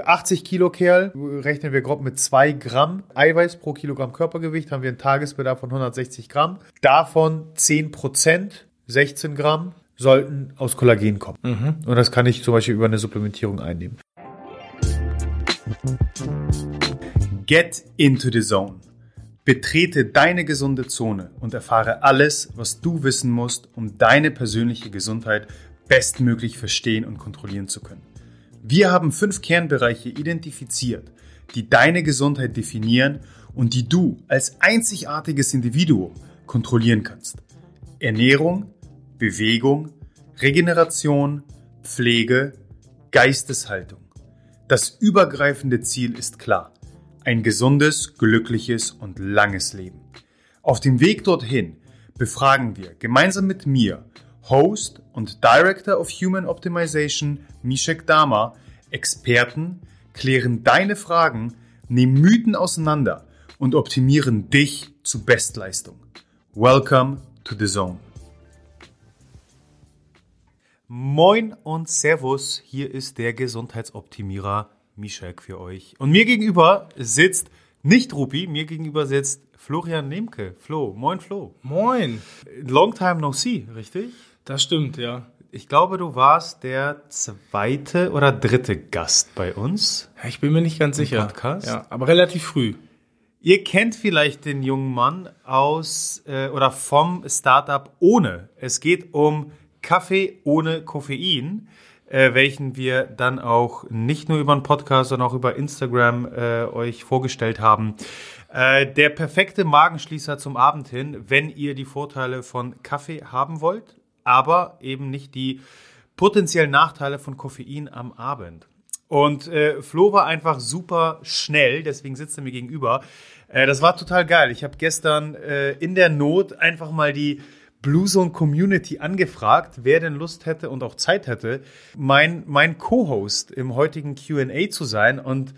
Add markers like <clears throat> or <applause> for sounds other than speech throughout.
80 Kilo Kerl, rechnen wir grob mit 2 Gramm Eiweiß pro Kilogramm Körpergewicht, haben wir einen Tagesbedarf von 160 Gramm. Davon 10 Prozent, 16 Gramm, sollten aus Kollagen kommen. Mhm. Und das kann ich zum Beispiel über eine Supplementierung einnehmen. Get into the zone. Betrete deine gesunde Zone und erfahre alles, was du wissen musst, um deine persönliche Gesundheit bestmöglich verstehen und kontrollieren zu können. Wir haben fünf Kernbereiche identifiziert, die deine Gesundheit definieren und die du als einzigartiges Individuum kontrollieren kannst. Ernährung, Bewegung, Regeneration, Pflege, Geisteshaltung. Das übergreifende Ziel ist klar. Ein gesundes, glückliches und langes Leben. Auf dem Weg dorthin befragen wir gemeinsam mit mir Host und Director of Human Optimization Mishek Dama, Experten, klären deine Fragen, nehmen Mythen auseinander und optimieren dich zu Bestleistung. Welcome to the Zone. Moin und Servus, hier ist der Gesundheitsoptimierer Mishek für euch. Und mir gegenüber sitzt nicht Rupi, mir gegenüber sitzt Florian Nemke. Flo, moin Flo. Moin. Long time no see, richtig? Das stimmt, ja. Ich glaube, du warst der zweite oder dritte Gast bei uns. Ja, ich bin mir nicht ganz sicher. Podcast. Ja, aber relativ früh. Ihr kennt vielleicht den jungen Mann aus äh, oder vom Startup ohne. Es geht um Kaffee ohne Koffein, äh, welchen wir dann auch nicht nur über einen Podcast, sondern auch über Instagram äh, euch vorgestellt haben. Äh, der perfekte Magenschließer zum Abend hin, wenn ihr die Vorteile von Kaffee haben wollt aber eben nicht die potenziellen Nachteile von Koffein am Abend. Und äh, Flo war einfach super schnell, deswegen sitzt er mir gegenüber. Äh, das war total geil. Ich habe gestern äh, in der Not einfach mal die Blue Zone Community angefragt, wer denn Lust hätte und auch Zeit hätte, mein, mein Co-Host im heutigen QA zu sein. Und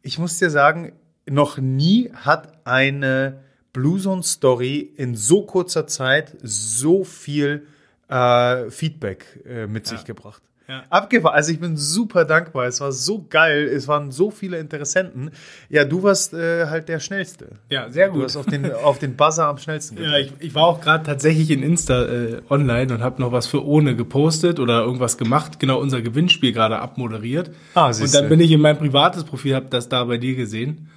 ich muss dir sagen, noch nie hat eine Blue Zone Story in so kurzer Zeit so viel äh, Feedback äh, mit ja. sich gebracht. Ja. Abgefahren. Also ich bin super dankbar. Es war so geil. Es waren so viele Interessenten. Ja, du warst äh, halt der Schnellste. Ja, sehr gut. Du hast <laughs> auf den, auf den Buzzer am schnellsten gedrückt. Ja, ich, ich war auch gerade tatsächlich in Insta äh, online und habe noch was für ohne gepostet oder irgendwas gemacht. Genau unser Gewinnspiel gerade abmoderiert. Ah, und dann bin ich in mein privates Profil, habe das da bei dir gesehen.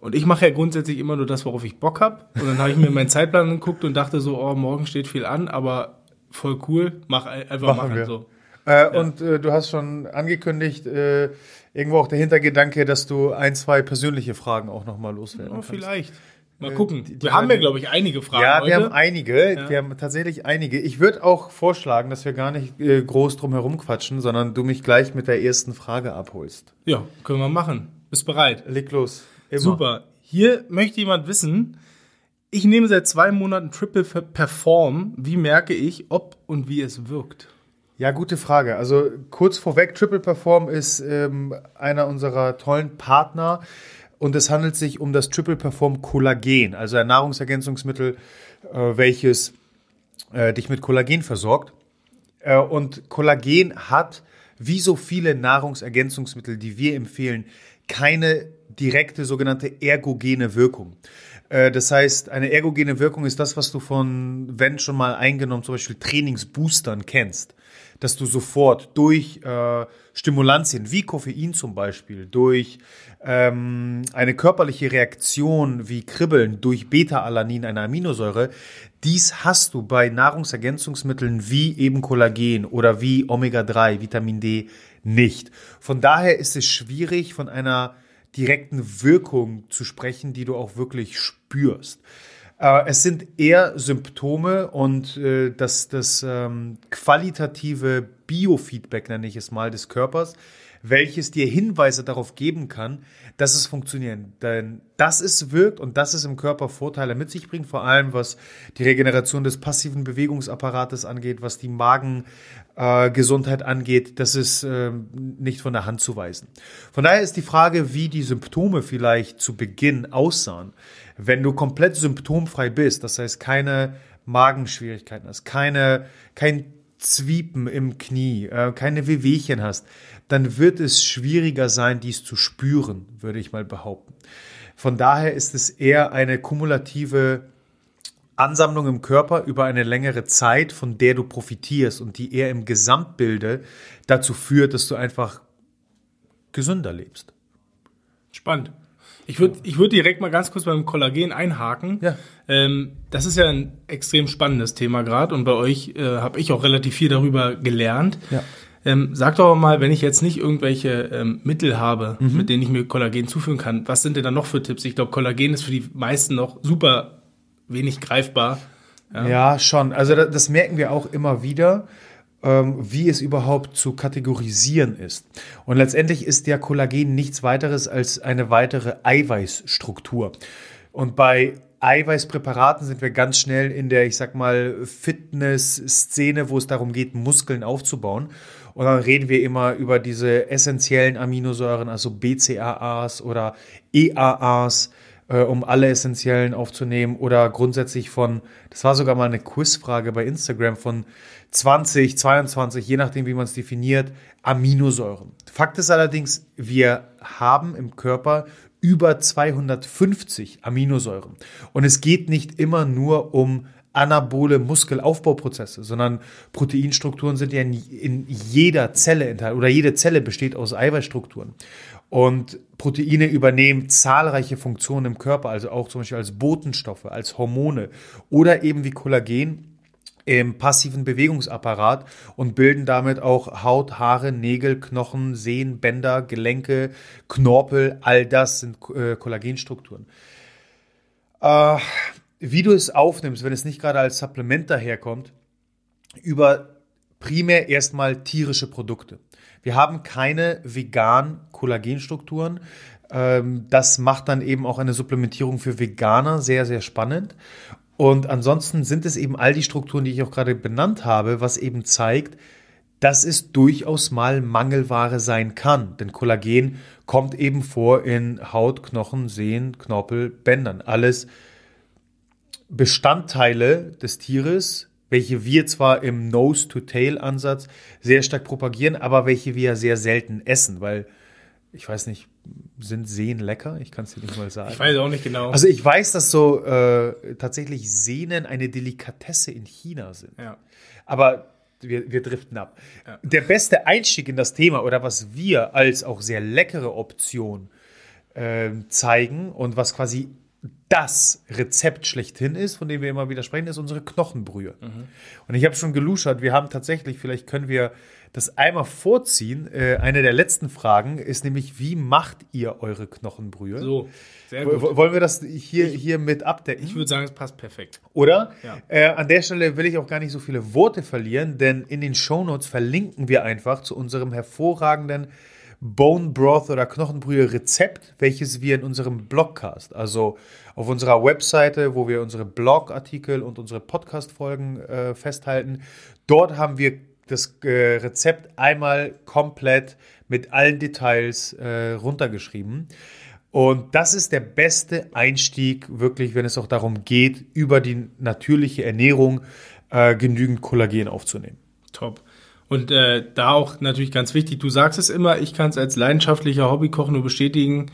Und ich mache ja grundsätzlich immer nur das, worauf ich Bock habe. Und dann habe ich mir meinen Zeitplan angeguckt und dachte so, oh, morgen steht viel an, aber voll cool, mach einfach machen, machen wir. so. Äh, ja. Und äh, du hast schon angekündigt, äh, irgendwo auch der Hintergedanke, dass du ein, zwei persönliche Fragen auch nochmal loswerden ja, Vielleicht. Mal gucken. Die, die wir haben ja, glaube ich, einige Fragen. Ja, wir haben einige. Ja. Wir haben tatsächlich einige. Ich würde auch vorschlagen, dass wir gar nicht äh, groß drum herum quatschen, sondern du mich gleich mit der ersten Frage abholst. Ja, können wir machen. Bist bereit? Leg los. Immer. Super. Hier möchte jemand wissen, ich nehme seit zwei Monaten Triple Perform. Wie merke ich, ob und wie es wirkt? Ja, gute Frage. Also kurz vorweg, Triple Perform ist ähm, einer unserer tollen Partner und es handelt sich um das Triple Perform Kollagen, also ein Nahrungsergänzungsmittel, äh, welches äh, dich mit Kollagen versorgt. Äh, und Kollagen hat, wie so viele Nahrungsergänzungsmittel, die wir empfehlen, keine direkte sogenannte ergogene Wirkung. Äh, das heißt, eine ergogene Wirkung ist das, was du von, wenn schon mal eingenommen, zum Beispiel Trainingsboostern kennst. Dass du sofort durch äh, Stimulantien wie Koffein zum Beispiel, durch ähm, eine körperliche Reaktion wie Kribbeln, durch Beta-Alanin, eine Aminosäure, dies hast du bei Nahrungsergänzungsmitteln wie eben Kollagen oder wie Omega-3, Vitamin D nicht. Von daher ist es schwierig, von einer direkten Wirkung zu sprechen, die du auch wirklich spürst. Äh, es sind eher Symptome und äh, das, das ähm, qualitative Biofeedback, nenne ich es mal, des Körpers, welches dir Hinweise darauf geben kann, dass es funktioniert. Denn dass es wirkt und dass es im Körper Vorteile mit sich bringt, vor allem was die Regeneration des passiven Bewegungsapparates angeht, was die Magengesundheit äh, angeht, das ist äh, nicht von der Hand zu weisen. Von daher ist die Frage, wie die Symptome vielleicht zu Beginn aussahen. Wenn du komplett symptomfrei bist, das heißt keine Magenschwierigkeiten hast, keine, kein Zwiepen im Knie, äh, keine Wehwehchen hast, dann wird es schwieriger sein, dies zu spüren, würde ich mal behaupten. Von daher ist es eher eine kumulative Ansammlung im Körper über eine längere Zeit, von der du profitierst und die eher im Gesamtbilde dazu führt, dass du einfach gesünder lebst. Spannend. Ich würde ich würd direkt mal ganz kurz beim Kollagen einhaken. Ja. Ähm, das ist ja ein extrem spannendes Thema gerade und bei euch äh, habe ich auch relativ viel darüber gelernt. Ja. Ähm, sag doch mal, wenn ich jetzt nicht irgendwelche ähm, Mittel habe, mhm. mit denen ich mir Kollagen zuführen kann, was sind denn da noch für Tipps? Ich glaube, Kollagen ist für die meisten noch super wenig greifbar. Ja, ja schon. Also das, das merken wir auch immer wieder ähm, wie es überhaupt zu kategorisieren ist. Und letztendlich ist ja Kollagen nichts weiteres als eine weitere Eiweißstruktur. Und bei Eiweißpräparaten sind wir ganz schnell in der, ich sag mal, Fitness-Szene, wo es darum geht, Muskeln aufzubauen. Und dann reden wir immer über diese essentiellen Aminosäuren, also BCAAs oder EAAs, äh, um alle essentiellen aufzunehmen. Oder grundsätzlich von, das war sogar mal eine Quizfrage bei Instagram von 20, 22, je nachdem, wie man es definiert, Aminosäuren. Fakt ist allerdings, wir haben im Körper über 250 Aminosäuren. Und es geht nicht immer nur um anabole Muskelaufbauprozesse, sondern Proteinstrukturen sind ja in, jeder Zelle enthalten oder jede Zelle besteht aus Eiweißstrukturen. Und Proteine übernehmen zahlreiche Funktionen im Körper, also auch zum Beispiel als Botenstoffe, als Hormone oder eben wie Kollagen im passiven Bewegungsapparat und bilden damit auch Haut, Haare, Nägel, Knochen, Sehnen, Bänder, Gelenke, Knorpel. All das sind äh, Kollagenstrukturen. Äh, wie du es aufnimmst, wenn es nicht gerade als Supplement daherkommt, über primär erstmal tierische Produkte. Wir haben keine veganen Kollagenstrukturen. Ähm, das macht dann eben auch eine Supplementierung für Veganer sehr, sehr spannend. Und ansonsten sind es eben all die Strukturen, die ich auch gerade benannt habe, was eben zeigt, dass es durchaus mal Mangelware sein kann. Denn Kollagen kommt eben vor in Haut, Knochen, Sehnen, Knorpel, Bändern. Alles Bestandteile des Tieres, welche wir zwar im Nose-to-Tail-Ansatz sehr stark propagieren, aber welche wir sehr selten essen, weil ich weiß nicht, sind Seen lecker? Ich kann es dir nicht mal sagen. Ich weiß auch nicht genau. Also ich weiß, dass so äh, tatsächlich Sehnen eine Delikatesse in China sind. Ja. Aber wir, wir driften ab. Ja. Der beste Einstieg in das Thema oder was wir als auch sehr leckere Option äh, zeigen und was quasi das Rezept schlechthin ist, von dem wir immer wieder sprechen, ist unsere Knochenbrühe. Mhm. Und ich habe schon geluschert, wir haben tatsächlich, vielleicht können wir das einmal vorziehen. Äh, eine der letzten Fragen ist nämlich, wie macht ihr eure Knochenbrühe? So, sehr gut. Wollen wir das hier, hier mit abdecken? Ich würde sagen, es passt perfekt. Oder? Ja. Äh, an der Stelle will ich auch gar nicht so viele Worte verlieren, denn in den Shownotes verlinken wir einfach zu unserem hervorragenden Bone Broth oder Knochenbrühe Rezept, welches wir in unserem Blogcast, also auf unserer Webseite, wo wir unsere Blogartikel und unsere Podcast-Folgen äh, festhalten, dort haben wir das äh, Rezept einmal komplett mit allen Details äh, runtergeschrieben. Und das ist der beste Einstieg, wirklich, wenn es auch darum geht, über die natürliche Ernährung äh, genügend Kollagen aufzunehmen. Top. Und äh, da auch natürlich ganz wichtig, du sagst es immer, ich kann es als leidenschaftlicher Hobbykoch nur bestätigen,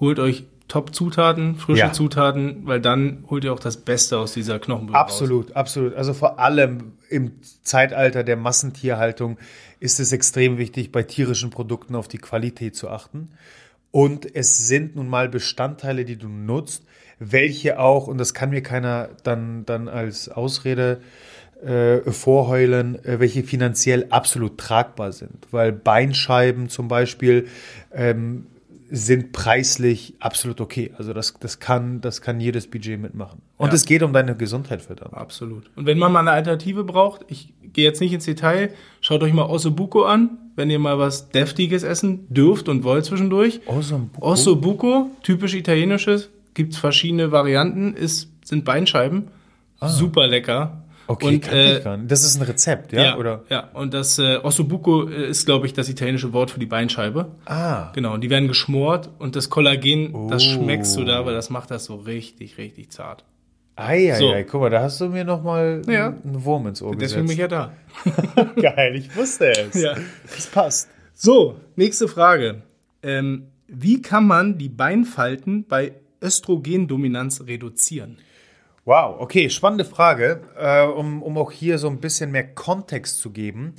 holt euch Top-Zutaten, frische ja. Zutaten, weil dann holt ihr auch das Beste aus dieser Knochenbrühe Absolut, raus. absolut. Also vor allem im Zeitalter der Massentierhaltung ist es extrem wichtig, bei tierischen Produkten auf die Qualität zu achten. Und es sind nun mal Bestandteile, die du nutzt, welche auch, und das kann mir keiner dann, dann als Ausrede äh, vorheulen, äh, welche finanziell absolut tragbar sind. Weil Beinscheiben zum Beispiel ähm, sind preislich absolut okay. Also das, das, kann, das kann jedes Budget mitmachen. Und ja. es geht um deine Gesundheit verdammt. Absolut. Und wenn man mal eine Alternative braucht, ich gehe jetzt nicht ins Detail, schaut euch mal Ossobuco an, wenn ihr mal was Deftiges essen dürft und wollt zwischendurch. Ossobuco? Ossobuco, typisch italienisches, gibt's verschiedene Varianten, ist, sind Beinscheiben. Ah. Super lecker. Okay, und, äh. Das ist ein Rezept, ja? Ja, Oder? ja. und das äh, Ossobuco ist, glaube ich, das italienische Wort für die Beinscheibe. Ah. Genau, und die werden geschmort und das Kollagen, oh. das schmeckst du da, aber das macht das so richtig, richtig zart. Eieiei, so. guck mal, da hast du mir nochmal ja. einen Wurm ins Ohr Deswegen gesetzt. bin ich ja da. <laughs> Geil, ich wusste es. Ja. Das passt. So, nächste Frage. Ähm, wie kann man die Beinfalten bei Östrogendominanz reduzieren? Wow, okay, spannende Frage, äh, um, um auch hier so ein bisschen mehr Kontext zu geben.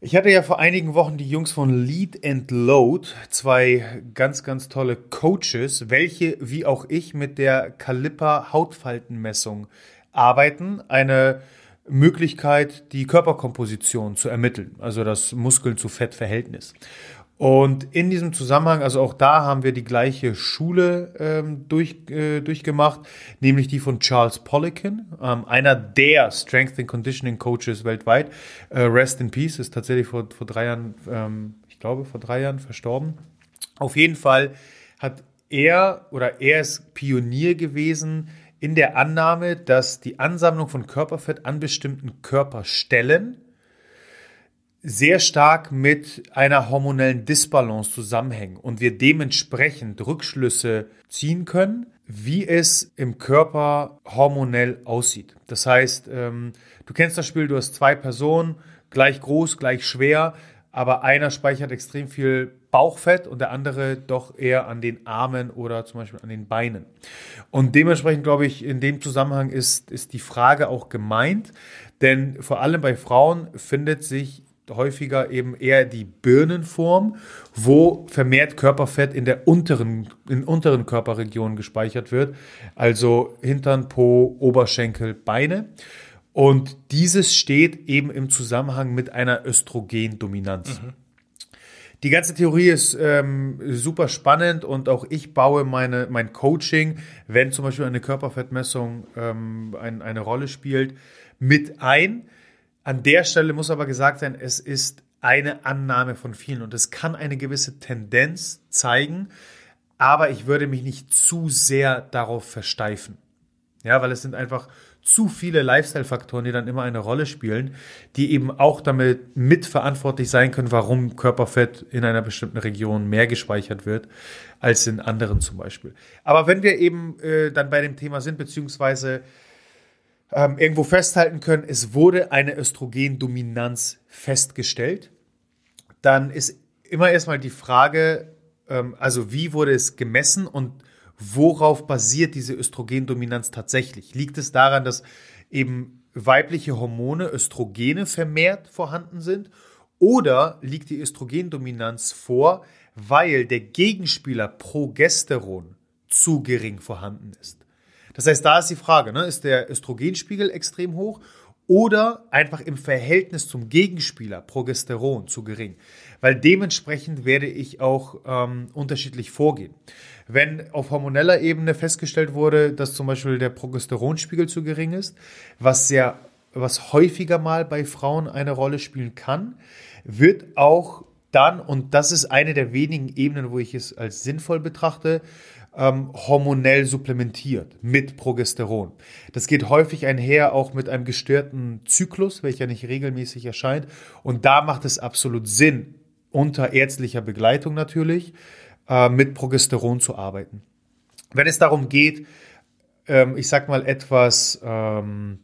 Ich hatte ja vor einigen Wochen die Jungs von Lead and Load, zwei ganz, ganz tolle Coaches, welche wie auch ich mit der Caliper Hautfaltenmessung arbeiten. Eine Möglichkeit, die Körperkomposition zu ermitteln, also das Muskeln zu Fettverhältnis. Und in diesem Zusammenhang, also auch da haben wir die gleiche Schule ähm, durch, äh, durchgemacht, nämlich die von Charles Poliquin, ähm, einer der Strength and Conditioning Coaches weltweit. Äh, Rest in Peace ist tatsächlich vor, vor drei Jahren, ähm, ich glaube, vor drei Jahren verstorben. Auf jeden Fall hat er oder er ist Pionier gewesen in der Annahme, dass die Ansammlung von Körperfett an bestimmten Körperstellen sehr stark mit einer hormonellen Disbalance zusammenhängen und wir dementsprechend Rückschlüsse ziehen können, wie es im Körper hormonell aussieht. Das heißt, ähm, du kennst das Spiel, du hast zwei Personen, gleich groß, gleich schwer, aber einer speichert extrem viel Bauchfett und der andere doch eher an den Armen oder zum Beispiel an den Beinen. Und dementsprechend glaube ich, in dem Zusammenhang ist, ist die Frage auch gemeint, denn vor allem bei Frauen findet sich häufiger eben eher die Birnenform, wo vermehrt Körperfett in der unteren, in unteren Körperregionen gespeichert wird, also Hintern, Po, Oberschenkel, Beine. Und dieses steht eben im Zusammenhang mit einer Östrogendominanz. Mhm. Die ganze Theorie ist ähm, super spannend und auch ich baue meine, mein Coaching, wenn zum Beispiel eine Körperfettmessung ähm, ein, eine Rolle spielt, mit ein an der Stelle muss aber gesagt sein, es ist eine Annahme von vielen und es kann eine gewisse Tendenz zeigen, aber ich würde mich nicht zu sehr darauf versteifen. Ja, weil es sind einfach zu viele Lifestyle-Faktoren, die dann immer eine Rolle spielen, die eben auch damit mitverantwortlich sein können, warum Körperfett in einer bestimmten Region mehr gespeichert wird als in anderen zum Beispiel. Aber wenn wir eben äh, dann bei dem Thema sind, beziehungsweise ähm, irgendwo festhalten können, es wurde eine Östrogendominanz festgestellt, dann ist immer erstmal die Frage, ähm, also wie wurde es gemessen und worauf basiert diese Östrogendominanz tatsächlich? Liegt es daran, dass eben weibliche Hormone, Östrogene vermehrt vorhanden sind? Oder liegt die Östrogendominanz vor, weil der Gegenspieler Progesteron zu gering vorhanden ist? Das heißt, da ist die Frage, ne? ist der Östrogenspiegel extrem hoch oder einfach im Verhältnis zum Gegenspieler Progesteron zu gering? Weil dementsprechend werde ich auch ähm, unterschiedlich vorgehen. Wenn auf hormoneller Ebene festgestellt wurde, dass zum Beispiel der Progesteronspiegel zu gering ist, was sehr, was häufiger mal bei Frauen eine Rolle spielen kann, wird auch dann, und das ist eine der wenigen Ebenen, wo ich es als sinnvoll betrachte, ähm, hormonell supplementiert mit Progesteron. Das geht häufig einher auch mit einem gestörten Zyklus, welcher nicht regelmäßig erscheint. Und da macht es absolut Sinn, unter ärztlicher Begleitung natürlich, äh, mit Progesteron zu arbeiten. Wenn es darum geht, ähm, ich sag mal etwas ähm,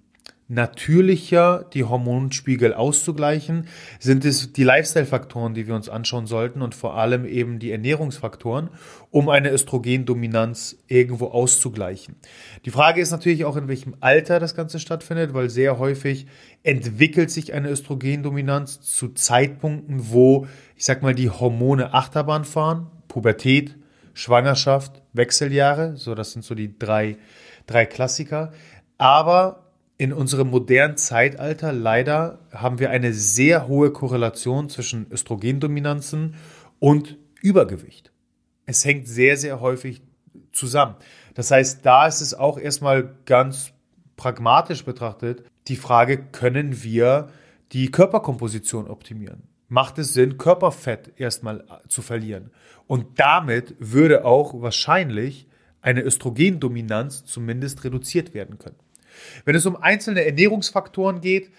natürlicher die Hormonspiegel auszugleichen, sind es die Lifestyle-Faktoren, die wir uns anschauen sollten und vor allem eben die Ernährungsfaktoren, um eine Östrogendominanz irgendwo auszugleichen. Die Frage ist natürlich auch, in welchem Alter das Ganze stattfindet, weil sehr häufig entwickelt sich eine Östrogendominanz zu Zeitpunkten, wo, ich sag mal, die Hormone Achterbahn fahren, Pubertät, Schwangerschaft, Wechseljahre, so das sind so die drei, drei Klassiker. Aber in unserem modernen Zeitalter leider haben wir eine sehr hohe Korrelation zwischen Östrogendominanzen und Übergewicht. Es hängt sehr, sehr häufig zusammen. Das heißt, da ist es auch erstmal ganz pragmatisch betrachtet die Frage, können wir die Körperkomposition optimieren? Macht es Sinn, Körperfett erstmal zu verlieren? Und damit würde auch wahrscheinlich eine Östrogendominanz zumindest reduziert werden können. Wenn es um einzelne Ernährungsfaktoren geht,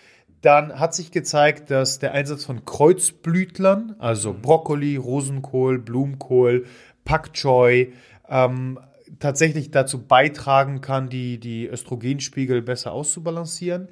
dann hat sich gezeigt, dass der Einsatz von Kreuzblütlern, also Brokkoli, Rosenkohl, Blumenkohl, Pak Choi, ähm, tatsächlich dazu beitragen kann, die, die Östrogenspiegel besser auszubalancieren.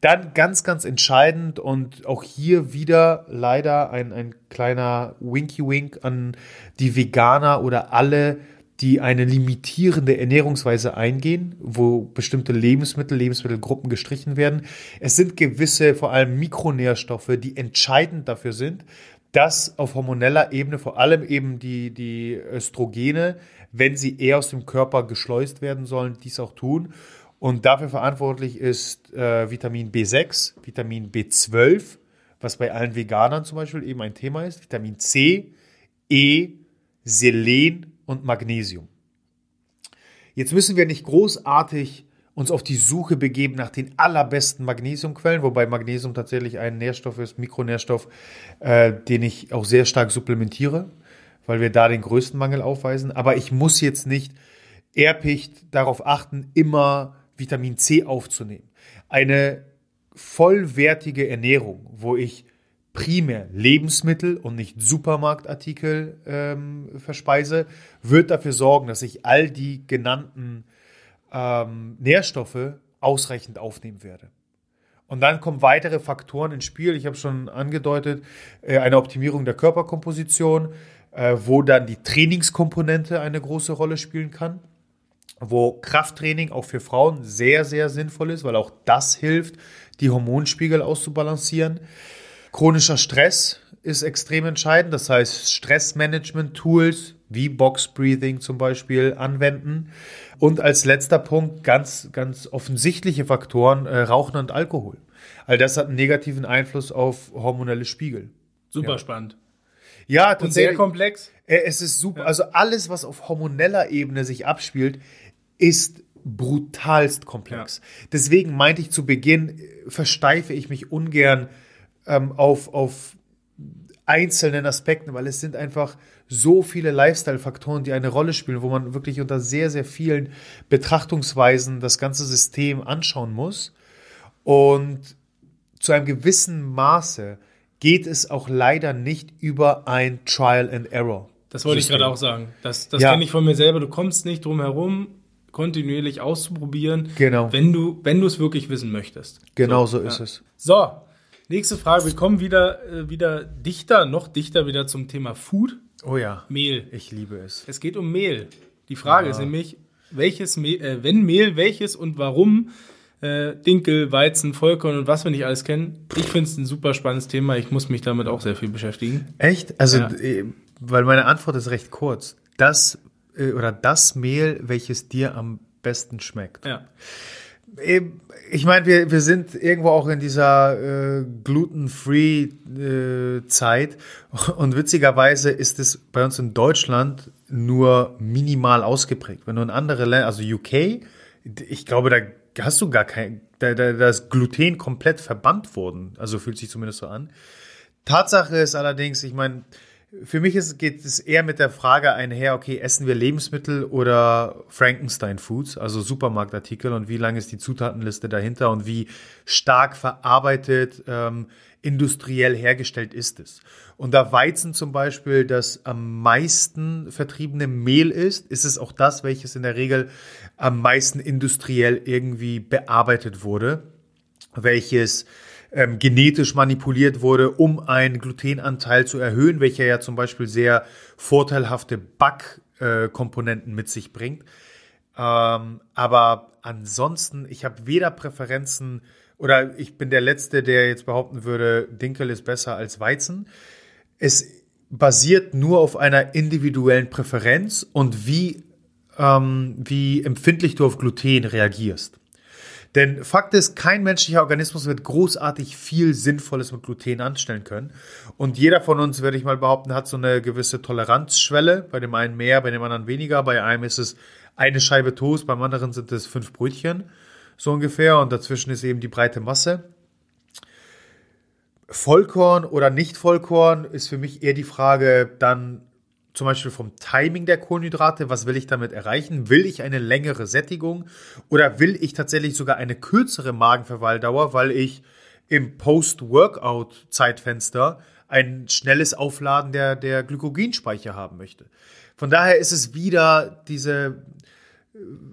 Dann ganz, ganz entscheidend und auch hier wieder leider ein, ein kleiner Winky-Wink an die Veganer oder alle, die eine limitierende Ernährungsweise eingehen, wo bestimmte Lebensmittel, Lebensmittelgruppen gestrichen werden. Es sind gewisse, vor allem Mikronährstoffe, die entscheidend dafür sind, dass auf hormoneller Ebene vor allem eben die, die Östrogene, wenn sie eher aus dem Körper geschleust werden sollen, dies auch tun. Und dafür verantwortlich ist äh, Vitamin B6, Vitamin B12, was bei allen Veganern zum Beispiel eben ein Thema ist, Vitamin C, E, Selen und Magnesium. Jetzt müssen wir nicht großartig uns auf die Suche begeben nach den allerbesten Magnesiumquellen, wobei Magnesium tatsächlich ein Nährstoff ist, Mikronährstoff, äh, den ich auch sehr stark supplementiere, weil wir da den größten Mangel aufweisen. Aber ich muss jetzt nicht erpicht darauf achten, immer Vitamin C aufzunehmen. Eine vollwertige Ernährung, wo ich primär Lebensmittel und nicht Supermarktartikel ähm, verspeise, wird dafür sorgen, dass ich all die genannten ähm, Nährstoffe ausreichend aufnehmen werde. Und dann kommen weitere Faktoren ins Spiel. Ich habe schon angedeutet, äh, eine Optimierung der Körperkomposition, äh, wo dann die Trainingskomponente eine große Rolle spielen kann, wo Krafttraining auch für Frauen sehr, sehr sinnvoll ist, weil auch das hilft, die Hormonspiegel auszubalancieren. Chronischer Stress ist extrem entscheidend, das heißt Stressmanagement-Tools wie Box Breathing zum Beispiel anwenden. Und als letzter Punkt ganz, ganz offensichtliche Faktoren, äh, Rauchen und Alkohol. All das hat einen negativen Einfluss auf hormonelle Spiegel. Super ja. spannend. Ja, tatsächlich. Und sehr komplex. Äh, es ist super. Ja. Also alles, was auf hormoneller Ebene sich abspielt, ist brutalst komplex. Ja. Deswegen meinte ich zu Beginn, äh, versteife ich mich ungern ähm, auf, auf einzelnen Aspekten, weil es sind einfach so viele Lifestyle-Faktoren, die eine Rolle spielen, wo man wirklich unter sehr, sehr vielen Betrachtungsweisen das ganze System anschauen muss. Und zu einem gewissen Maße geht es auch leider nicht über ein Trial and Error. Das wollte ich gerade auch sagen. Das, das ja. kenne ich von mir selber. Du kommst nicht drum herum, kontinuierlich auszuprobieren, genau. wenn du wenn du es wirklich wissen möchtest. Genau so, so ist ja. es. So, nächste Frage. Wir kommen wieder äh, wieder dichter, noch dichter wieder zum Thema Food. Oh ja. Mehl. Ich liebe es. Es geht um Mehl. Die Frage ja. ist nämlich, welches Mehl, äh, wenn Mehl, welches und warum? Äh, Dinkel, Weizen, Vollkorn und was wir nicht alles kennen. Ich finde es ein super spannendes Thema. Ich muss mich damit auch sehr viel beschäftigen. Echt? Also, ja. äh, weil meine Antwort ist recht kurz. Das äh, oder das Mehl, welches dir am besten schmeckt. Ja. Ich meine, wir, wir sind irgendwo auch in dieser äh, gluten-free-Zeit äh, und witzigerweise ist es bei uns in Deutschland nur minimal ausgeprägt. Wenn du in andere Länder, also UK, ich glaube, da hast du gar kein, da, da, da ist Gluten komplett verbannt worden. Also fühlt sich zumindest so an. Tatsache ist allerdings, ich meine, für mich ist, geht es eher mit der Frage einher, okay, essen wir Lebensmittel oder Frankenstein Foods, also Supermarktartikel und wie lang ist die Zutatenliste dahinter und wie stark verarbeitet, ähm, industriell hergestellt ist es. Und da Weizen zum Beispiel das am meisten vertriebene Mehl ist, ist es auch das, welches in der Regel am meisten industriell irgendwie bearbeitet wurde, welches ähm, genetisch manipuliert wurde, um einen Glutenanteil zu erhöhen, welcher ja zum Beispiel sehr vorteilhafte Backkomponenten mit sich bringt. Ähm, aber ansonsten, ich habe weder Präferenzen oder ich bin der Letzte, der jetzt behaupten würde, Dinkel ist besser als Weizen. Es basiert nur auf einer individuellen Präferenz und wie, ähm, wie empfindlich du auf Gluten reagierst. Denn Fakt ist, kein menschlicher Organismus wird großartig viel Sinnvolles mit Gluten anstellen können. Und jeder von uns, würde ich mal behaupten, hat so eine gewisse Toleranzschwelle. Bei dem einen mehr, bei dem anderen weniger. Bei einem ist es eine Scheibe Toast, beim anderen sind es fünf Brötchen, so ungefähr. Und dazwischen ist eben die breite Masse. Vollkorn oder nicht Vollkorn ist für mich eher die Frage dann zum Beispiel vom Timing der Kohlenhydrate, was will ich damit erreichen? Will ich eine längere Sättigung oder will ich tatsächlich sogar eine kürzere Magenverweildauer, weil ich im Post-Workout-Zeitfenster ein schnelles Aufladen der, der Glykogenspeicher haben möchte? Von daher ist es wieder diese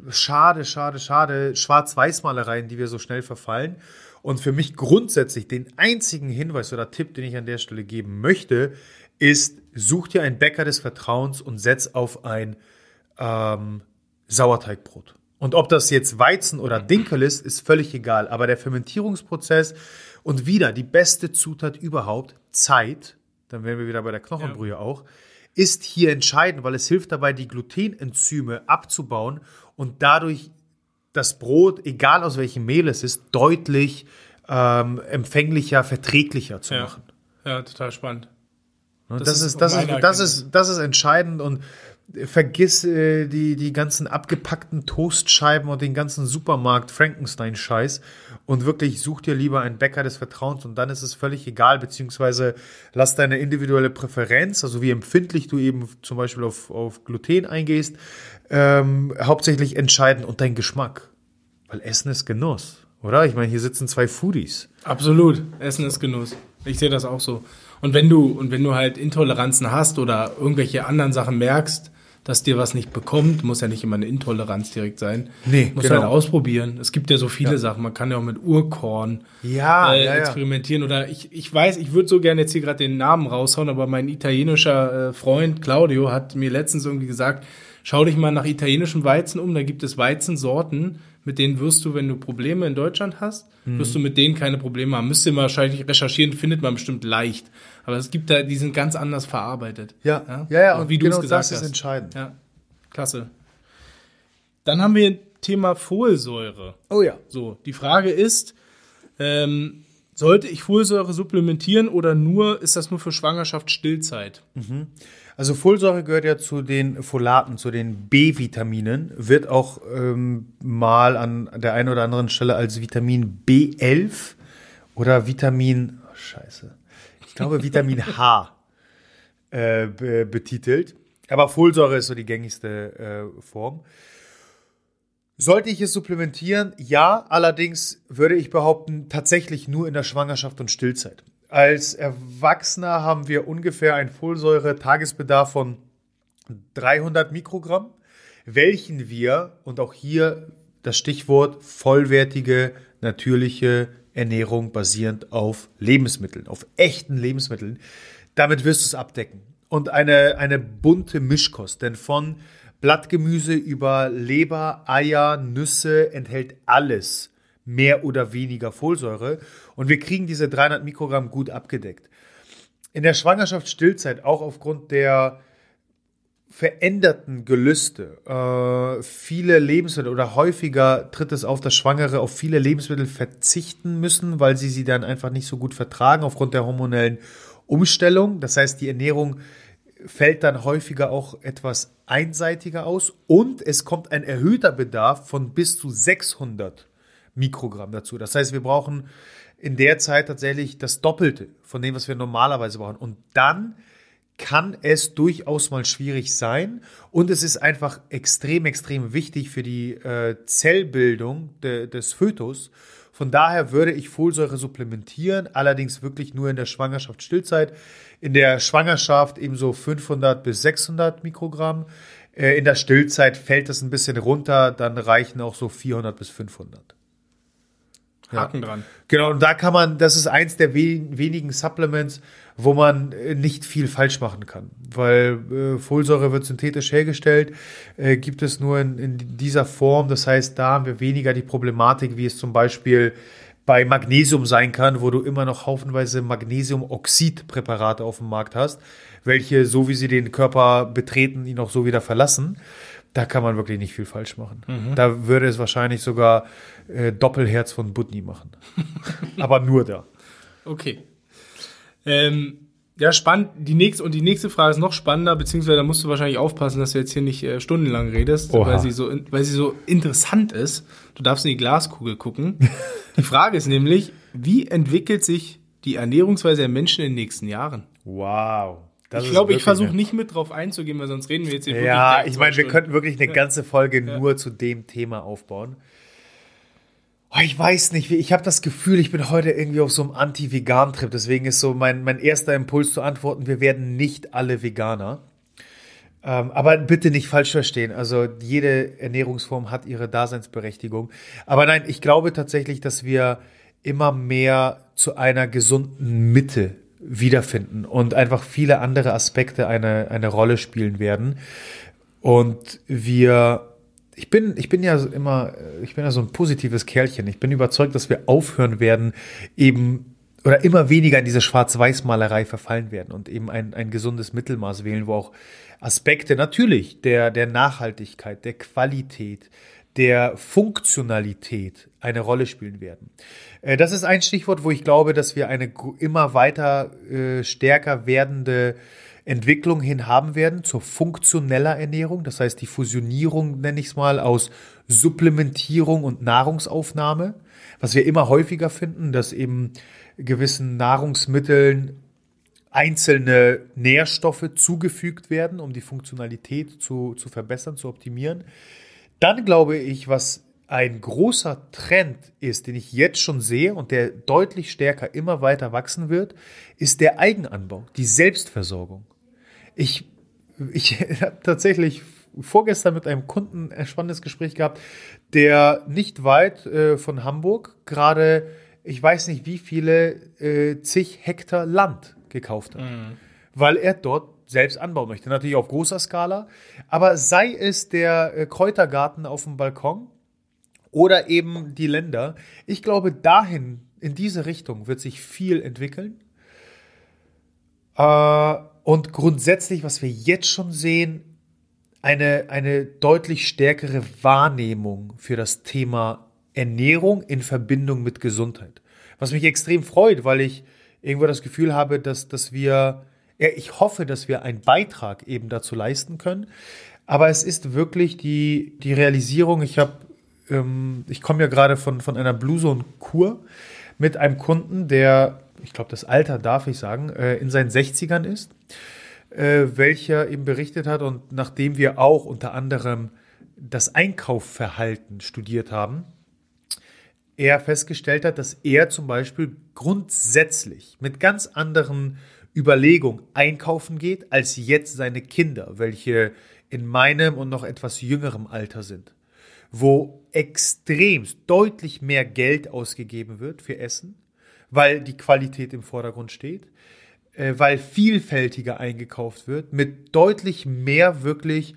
schade, schade, schade, Schwarz-Weiß-Malereien, die wir so schnell verfallen. Und für mich grundsätzlich den einzigen Hinweis oder Tipp, den ich an der Stelle geben möchte, ist, such dir einen Bäcker des Vertrauens und setz auf ein ähm, Sauerteigbrot. Und ob das jetzt Weizen oder Dinkel ist, ist völlig egal. Aber der Fermentierungsprozess und wieder die beste Zutat überhaupt, Zeit, dann wären wir wieder bei der Knochenbrühe ja. auch, ist hier entscheidend, weil es hilft dabei, die Glutenenzyme abzubauen und dadurch das Brot, egal aus welchem Mehl es ist, deutlich ähm, empfänglicher, verträglicher zu ja. machen. Ja, total spannend. Das, das, ist, das, ist, das, ist, das ist entscheidend und vergiss äh, die, die ganzen abgepackten Toastscheiben und den ganzen Supermarkt Frankenstein-Scheiß und wirklich such dir lieber einen Bäcker des Vertrauens und dann ist es völlig egal, beziehungsweise lass deine individuelle Präferenz, also wie empfindlich du eben zum Beispiel auf, auf Gluten eingehst, ähm, hauptsächlich entscheiden und dein Geschmack. Weil Essen ist Genuss, oder? Ich meine, hier sitzen zwei Foodies. Absolut, Essen ist Genuss. Ich sehe das auch so. Und wenn du, und wenn du halt Intoleranzen hast oder irgendwelche anderen Sachen merkst, dass dir was nicht bekommt, muss ja nicht immer eine Intoleranz direkt sein. Nee, muss genau. halt ausprobieren. Es gibt ja so viele ja. Sachen. Man kann ja auch mit Urkorn ja, äh, ja, experimentieren. Oder ich, ich weiß, ich würde so gerne jetzt hier gerade den Namen raushauen, aber mein italienischer äh, Freund Claudio hat mir letztens irgendwie gesagt, schau dich mal nach italienischem Weizen um. Da gibt es Weizensorten, mit denen wirst du, wenn du Probleme in Deutschland hast, mhm. wirst du mit denen keine Probleme haben. Müsst ihr wahrscheinlich recherchieren, findet man bestimmt leicht. Aber es gibt da, die sind ganz anders verarbeitet. Ja, ja, ja, ja und wie du genau es gesagt das ist hast. entscheidend. Ja, klasse. Dann haben wir Thema Folsäure. Oh ja. So, die Frage ist, ähm, sollte ich Folsäure supplementieren oder nur, ist das nur für Schwangerschaft, Stillzeit? Mhm. Also Folsäure gehört ja zu den Folaten, zu den B-Vitaminen, wird auch ähm, mal an der einen oder anderen Stelle als Vitamin B11 oder Vitamin, oh scheiße, ich glaube Vitamin H äh, betitelt. Aber Folsäure ist so die gängigste äh, Form. Sollte ich es supplementieren? Ja, allerdings würde ich behaupten, tatsächlich nur in der Schwangerschaft und Stillzeit. Als Erwachsener haben wir ungefähr einen Folsäure-Tagesbedarf von 300 Mikrogramm, welchen wir, und auch hier das Stichwort vollwertige, natürliche Ernährung basierend auf Lebensmitteln, auf echten Lebensmitteln, damit wirst du es abdecken. Und eine, eine bunte Mischkost, denn von Blattgemüse über Leber, Eier, Nüsse enthält alles mehr oder weniger Folsäure und wir kriegen diese 300 Mikrogramm gut abgedeckt. In der Schwangerschaft Stillzeit, auch aufgrund der veränderten Gelüste, äh, viele Lebensmittel oder häufiger tritt es auf, dass Schwangere auf viele Lebensmittel verzichten müssen, weil sie sie dann einfach nicht so gut vertragen aufgrund der hormonellen Umstellung. Das heißt, die Ernährung fällt dann häufiger auch etwas einseitiger aus und es kommt ein erhöhter Bedarf von bis zu 600 Mikrogramm dazu. Das heißt, wir brauchen in der Zeit tatsächlich das Doppelte von dem, was wir normalerweise brauchen. Und dann kann es durchaus mal schwierig sein. Und es ist einfach extrem, extrem wichtig für die äh, Zellbildung de, des Fötus. Von daher würde ich Folsäure supplementieren, allerdings wirklich nur in der Schwangerschaft, Stillzeit. In der Schwangerschaft ebenso 500 bis 600 Mikrogramm. Äh, in der Stillzeit fällt es ein bisschen runter, dann reichen auch so 400 bis 500. Haken ja. dran. Genau, und da kann man, das ist eins der we wenigen Supplements, wo man äh, nicht viel falsch machen kann. Weil äh, Folsäure wird synthetisch hergestellt, äh, gibt es nur in, in dieser Form. Das heißt, da haben wir weniger die Problematik, wie es zum Beispiel bei Magnesium sein kann, wo du immer noch haufenweise Magnesiumoxidpräparate auf dem Markt hast, welche, so wie sie den Körper betreten, ihn auch so wieder verlassen da kann man wirklich nicht viel falsch machen. Mhm. Da würde es wahrscheinlich sogar äh, Doppelherz von Budni machen. <laughs> Aber nur da. Okay. Ähm, ja, spannend. Die nächste, und die nächste Frage ist noch spannender, beziehungsweise da musst du wahrscheinlich aufpassen, dass du jetzt hier nicht äh, stundenlang redest, weil sie, so, weil sie so interessant ist. Du darfst in die Glaskugel gucken. <laughs> die Frage ist nämlich, wie entwickelt sich die Ernährungsweise der Menschen in den nächsten Jahren? Wow. Das ich glaube, ich versuche nicht mit drauf einzugehen, weil sonst reden wir jetzt hier wirklich. Ja, ich meine, wir könnten wirklich eine ganze Folge ja. nur zu dem Thema aufbauen. Oh, ich weiß nicht, ich habe das Gefühl, ich bin heute irgendwie auf so einem Anti-Vegan-Trip. Deswegen ist so mein, mein erster Impuls zu antworten, wir werden nicht alle Veganer. Ähm, aber bitte nicht falsch verstehen. Also jede Ernährungsform hat ihre Daseinsberechtigung. Aber nein, ich glaube tatsächlich, dass wir immer mehr zu einer gesunden Mitte wiederfinden und einfach viele andere Aspekte eine, eine Rolle spielen werden. Und wir ich bin, ich bin ja immer, ich bin ja so ein positives Kerlchen. Ich bin überzeugt, dass wir aufhören werden, eben oder immer weniger in diese Schwarz-Weiß-Malerei verfallen werden und eben ein, ein gesundes Mittelmaß wählen, wo auch Aspekte natürlich der, der Nachhaltigkeit, der Qualität, der Funktionalität eine Rolle spielen werden. Äh, das ist ein Stichwort, wo ich glaube, dass wir eine immer weiter äh, stärker werdende Entwicklung hin haben werden zur funktioneller Ernährung. Das heißt, die Fusionierung, nenne ich es mal, aus Supplementierung und Nahrungsaufnahme, was wir immer häufiger finden, dass eben gewissen Nahrungsmitteln einzelne Nährstoffe zugefügt werden, um die Funktionalität zu, zu verbessern, zu optimieren. Dann glaube ich, was ein großer Trend ist, den ich jetzt schon sehe und der deutlich stärker immer weiter wachsen wird, ist der Eigenanbau, die Selbstversorgung. Ich, ich <laughs> habe tatsächlich vorgestern mit einem Kunden ein spannendes Gespräch gehabt, der nicht weit äh, von Hamburg gerade, ich weiß nicht wie viele, äh, zig Hektar Land gekauft hat. Mhm. Weil er dort selbst anbauen möchte. Natürlich auf großer Skala. Aber sei es der äh, Kräutergarten auf dem Balkon oder eben die Länder. Ich glaube, dahin, in diese Richtung wird sich viel entwickeln. Äh, und grundsätzlich, was wir jetzt schon sehen, eine, eine deutlich stärkere Wahrnehmung für das Thema Ernährung in Verbindung mit Gesundheit. Was mich extrem freut, weil ich irgendwo das Gefühl habe, dass, dass wir, ja, ich hoffe, dass wir einen Beitrag eben dazu leisten können. Aber es ist wirklich die, die Realisierung, ich habe, ähm, ich komme ja gerade von, von einer Blueson-Kur mit einem Kunden, der, ich glaube, das Alter darf ich sagen, äh, in seinen 60ern ist, äh, welcher eben berichtet hat und nachdem wir auch unter anderem das Einkaufverhalten studiert haben, er festgestellt hat, dass er zum Beispiel grundsätzlich mit ganz anderen Überlegungen einkaufen geht, als jetzt seine Kinder, welche in meinem und noch etwas jüngerem Alter sind, wo extremst deutlich mehr Geld ausgegeben wird für Essen, weil die Qualität im Vordergrund steht, äh, weil vielfältiger eingekauft wird, mit deutlich mehr wirklich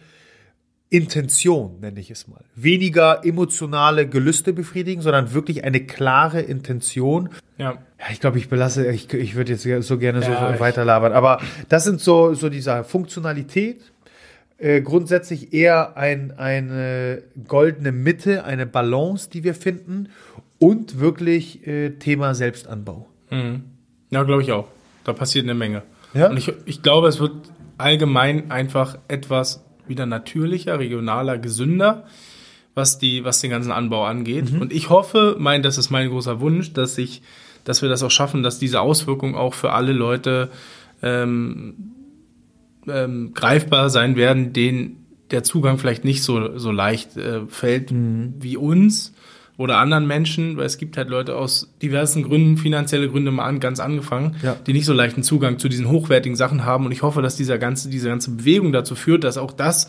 Intention, nenne ich es mal. Weniger emotionale Gelüste befriedigen, sondern wirklich eine klare Intention. Ja. ja ich glaube, ich belasse, ich, ich würde jetzt so gerne so ja, weiterlabern. Aber das sind so, so diese Funktionalität. Äh, grundsätzlich eher ein, eine goldene Mitte, eine Balance, die wir finden. Und wirklich äh, Thema Selbstanbau. Mhm. Ja, glaube ich auch. Da passiert eine Menge. Ja? Und ich, ich glaube, es wird allgemein einfach etwas wieder natürlicher, regionaler, gesünder, was die, was den ganzen Anbau angeht. Mhm. Und ich hoffe, mein, das ist mein großer Wunsch, dass ich, dass wir das auch schaffen, dass diese Auswirkungen auch für alle Leute ähm, ähm, greifbar sein werden, denen der Zugang vielleicht nicht so, so leicht äh, fällt mhm. wie uns oder anderen Menschen, weil es gibt halt Leute aus diversen Gründen, finanzielle Gründe mal an, ganz angefangen, ja. die nicht so leichten Zugang zu diesen hochwertigen Sachen haben. Und ich hoffe, dass dieser ganze, diese ganze Bewegung dazu führt, dass auch das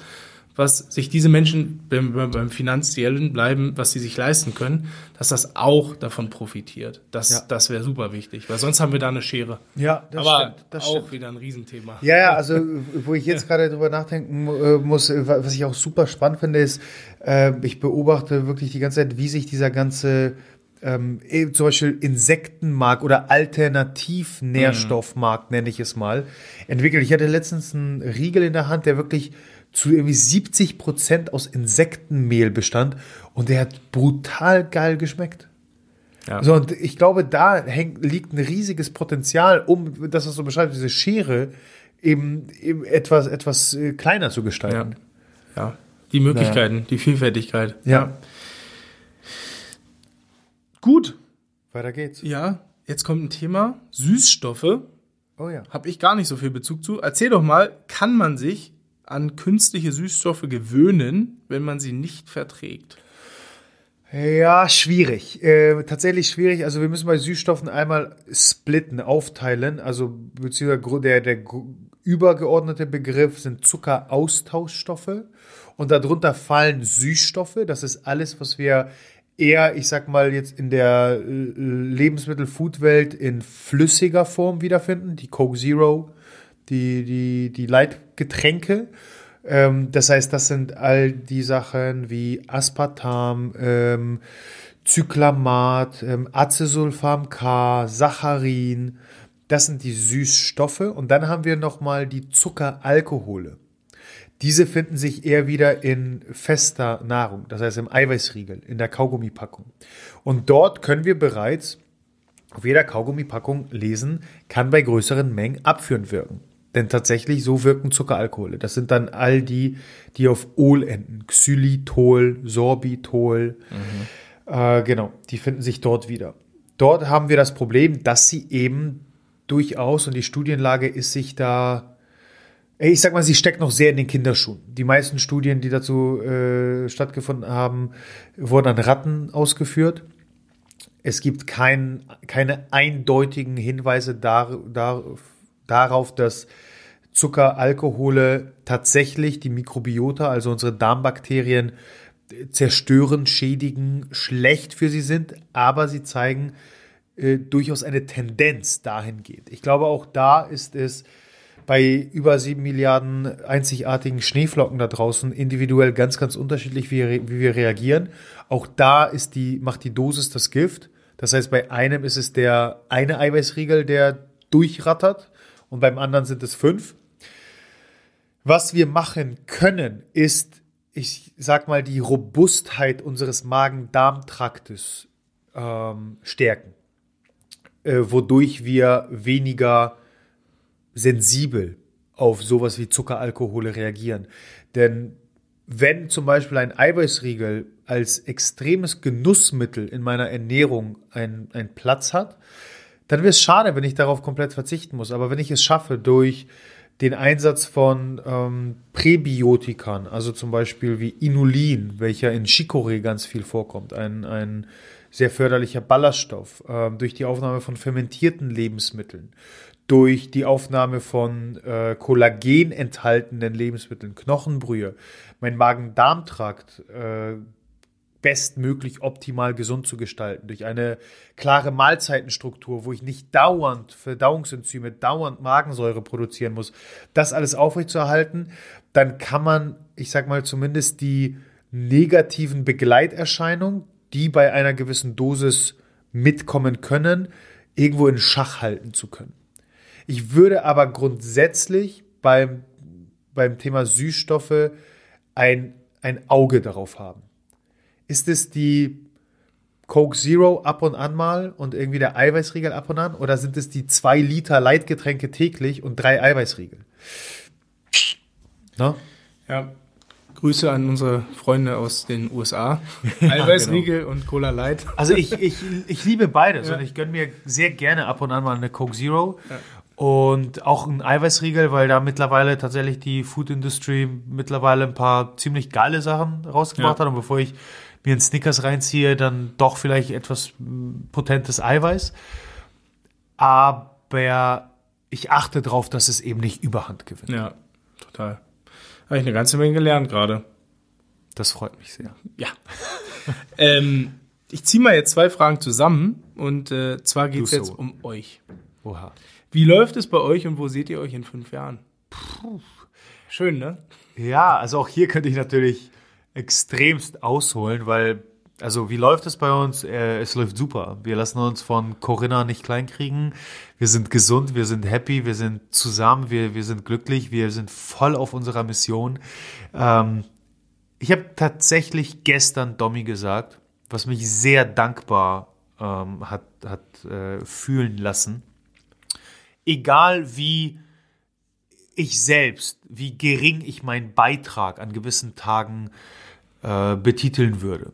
was sich diese Menschen beim, beim finanziellen bleiben, was sie sich leisten können, dass das auch davon profitiert. Das, ja. das wäre super wichtig, weil sonst haben wir da eine Schere. Ja, das Aber stimmt. Das auch stimmt. wieder ein Riesenthema. Ja, ja, also wo ich jetzt gerade drüber nachdenken äh, muss, äh, was ich auch super spannend finde, ist, äh, ich beobachte wirklich die ganze Zeit, wie sich dieser ganze ähm, eh, zum Beispiel Insektenmarkt oder Alternativnährstoffmarkt, mhm. nenne ich es mal, entwickelt. Ich hatte letztens einen Riegel in der Hand, der wirklich zu irgendwie 70 Prozent aus Insektenmehl bestand und der hat brutal geil geschmeckt. Ja. So, und ich glaube, da hängt, liegt ein riesiges Potenzial, um das, was du beschreibst, diese Schere eben, eben etwas, etwas äh, kleiner zu gestalten. Ja, ja. die Möglichkeiten, naja. die Vielfältigkeit. Ja. ja. Gut. Weiter geht's. Ja, jetzt kommt ein Thema: Süßstoffe. Oh ja. Habe ich gar nicht so viel Bezug zu. Erzähl doch mal, kann man sich an künstliche Süßstoffe gewöhnen, wenn man sie nicht verträgt? Ja, schwierig. Äh, tatsächlich schwierig. Also wir müssen bei Süßstoffen einmal splitten, aufteilen. Also beziehungsweise der, der übergeordnete Begriff sind Zuckeraustauschstoffe und darunter fallen Süßstoffe. Das ist alles, was wir eher, ich sag mal, jetzt in der äh, Lebensmittel-Food-Welt in flüssiger Form wiederfinden. Die Coke Zero, die, die, die Leitgetränke. Ähm, das heißt, das sind all die Sachen wie Aspartam, ähm, Zyklamat, ähm, Acesulfam K, Saccharin. Das sind die Süßstoffe. Und dann haben wir nochmal die Zuckeralkohole. Diese finden sich eher wieder in fester Nahrung, das heißt im Eiweißriegel, in der Kaugummipackung. Und dort können wir bereits auf jeder Kaugummipackung lesen, kann bei größeren Mengen abführend wirken. Denn tatsächlich so wirken Zuckeralkohole. Das sind dann all die, die auf Ol enden. Xylitol, Sorbitol. Mhm. Äh, genau, die finden sich dort wieder. Dort haben wir das Problem, dass sie eben durchaus, und die Studienlage ist sich da ich sag mal, sie steckt noch sehr in den Kinderschuhen. Die meisten Studien, die dazu äh, stattgefunden haben, wurden an Ratten ausgeführt. Es gibt kein, keine eindeutigen Hinweise dar, dar, darauf, dass Zuckeralkohole tatsächlich die Mikrobiota, also unsere Darmbakterien, zerstören, schädigen, schlecht für sie sind, aber sie zeigen äh, durchaus eine Tendenz dahingehend. Ich glaube, auch da ist es bei über sieben Milliarden einzigartigen Schneeflocken da draußen individuell ganz, ganz unterschiedlich, wie, wie wir reagieren. Auch da ist die, macht die Dosis das Gift. Das heißt, bei einem ist es der eine Eiweißriegel, der durchrattert und beim anderen sind es fünf. Was wir machen können, ist, ich sag mal, die Robustheit unseres Magen-Darm-Traktes ähm, stärken, äh, wodurch wir weniger sensibel auf sowas wie Zuckeralkohole reagieren. Denn wenn zum Beispiel ein Eiweißriegel als extremes Genussmittel in meiner Ernährung einen, einen Platz hat, dann wäre es schade, wenn ich darauf komplett verzichten muss. Aber wenn ich es schaffe, durch den Einsatz von ähm, Präbiotikern, also zum Beispiel wie Inulin, welcher in Chicorée ganz viel vorkommt, ein, ein sehr förderlicher Ballaststoff, äh, durch die Aufnahme von fermentierten Lebensmitteln, durch die Aufnahme von äh, Kollagen enthaltenen Lebensmitteln, Knochenbrühe, mein Magen-Darm-Trakt äh, bestmöglich optimal gesund zu gestalten, durch eine klare Mahlzeitenstruktur, wo ich nicht dauernd Verdauungsenzyme, dauernd Magensäure produzieren muss, das alles aufrechtzuerhalten, dann kann man, ich sag mal, zumindest die negativen Begleiterscheinungen, die bei einer gewissen Dosis mitkommen können, irgendwo in Schach halten zu können. Ich würde aber grundsätzlich beim, beim Thema Süßstoffe ein, ein Auge darauf haben. Ist es die Coke Zero ab und an mal und irgendwie der Eiweißriegel ab und an? Oder sind es die zwei Liter Leitgetränke täglich und drei Eiweißriegel? Na? Ja, Grüße an unsere Freunde aus den USA. <laughs> Eiweißriegel genau. und Cola Light. Also ich, ich, <laughs> ich liebe beides ja. und ich gönne mir sehr gerne ab und an mal eine Coke Zero. Ja. Und auch ein Eiweißriegel, weil da mittlerweile tatsächlich die Food Industry mittlerweile ein paar ziemlich geile Sachen rausgebracht ja. hat. Und bevor ich mir einen Snickers reinziehe, dann doch vielleicht etwas potentes Eiweiß. Aber ich achte darauf, dass es eben nicht Überhand gewinnt. Ja, total. Habe ich eine ganze Menge gelernt gerade. Das freut mich sehr. Ja. <laughs> ähm, ich ziehe mal jetzt zwei Fragen zusammen und äh, zwar geht es so. jetzt um euch. Oha. Wie läuft es bei euch und wo seht ihr euch in fünf Jahren? Puh. Schön, ne? Ja, also auch hier könnte ich natürlich extremst ausholen, weil, also wie läuft es bei uns? Äh, es läuft super. Wir lassen uns von Corinna nicht kleinkriegen. Wir sind gesund, wir sind happy, wir sind zusammen, wir, wir sind glücklich, wir sind voll auf unserer Mission. Ähm, ich habe tatsächlich gestern Domi gesagt, was mich sehr dankbar ähm, hat, hat äh, fühlen lassen egal wie ich selbst, wie gering ich meinen Beitrag an gewissen Tagen äh, betiteln würde.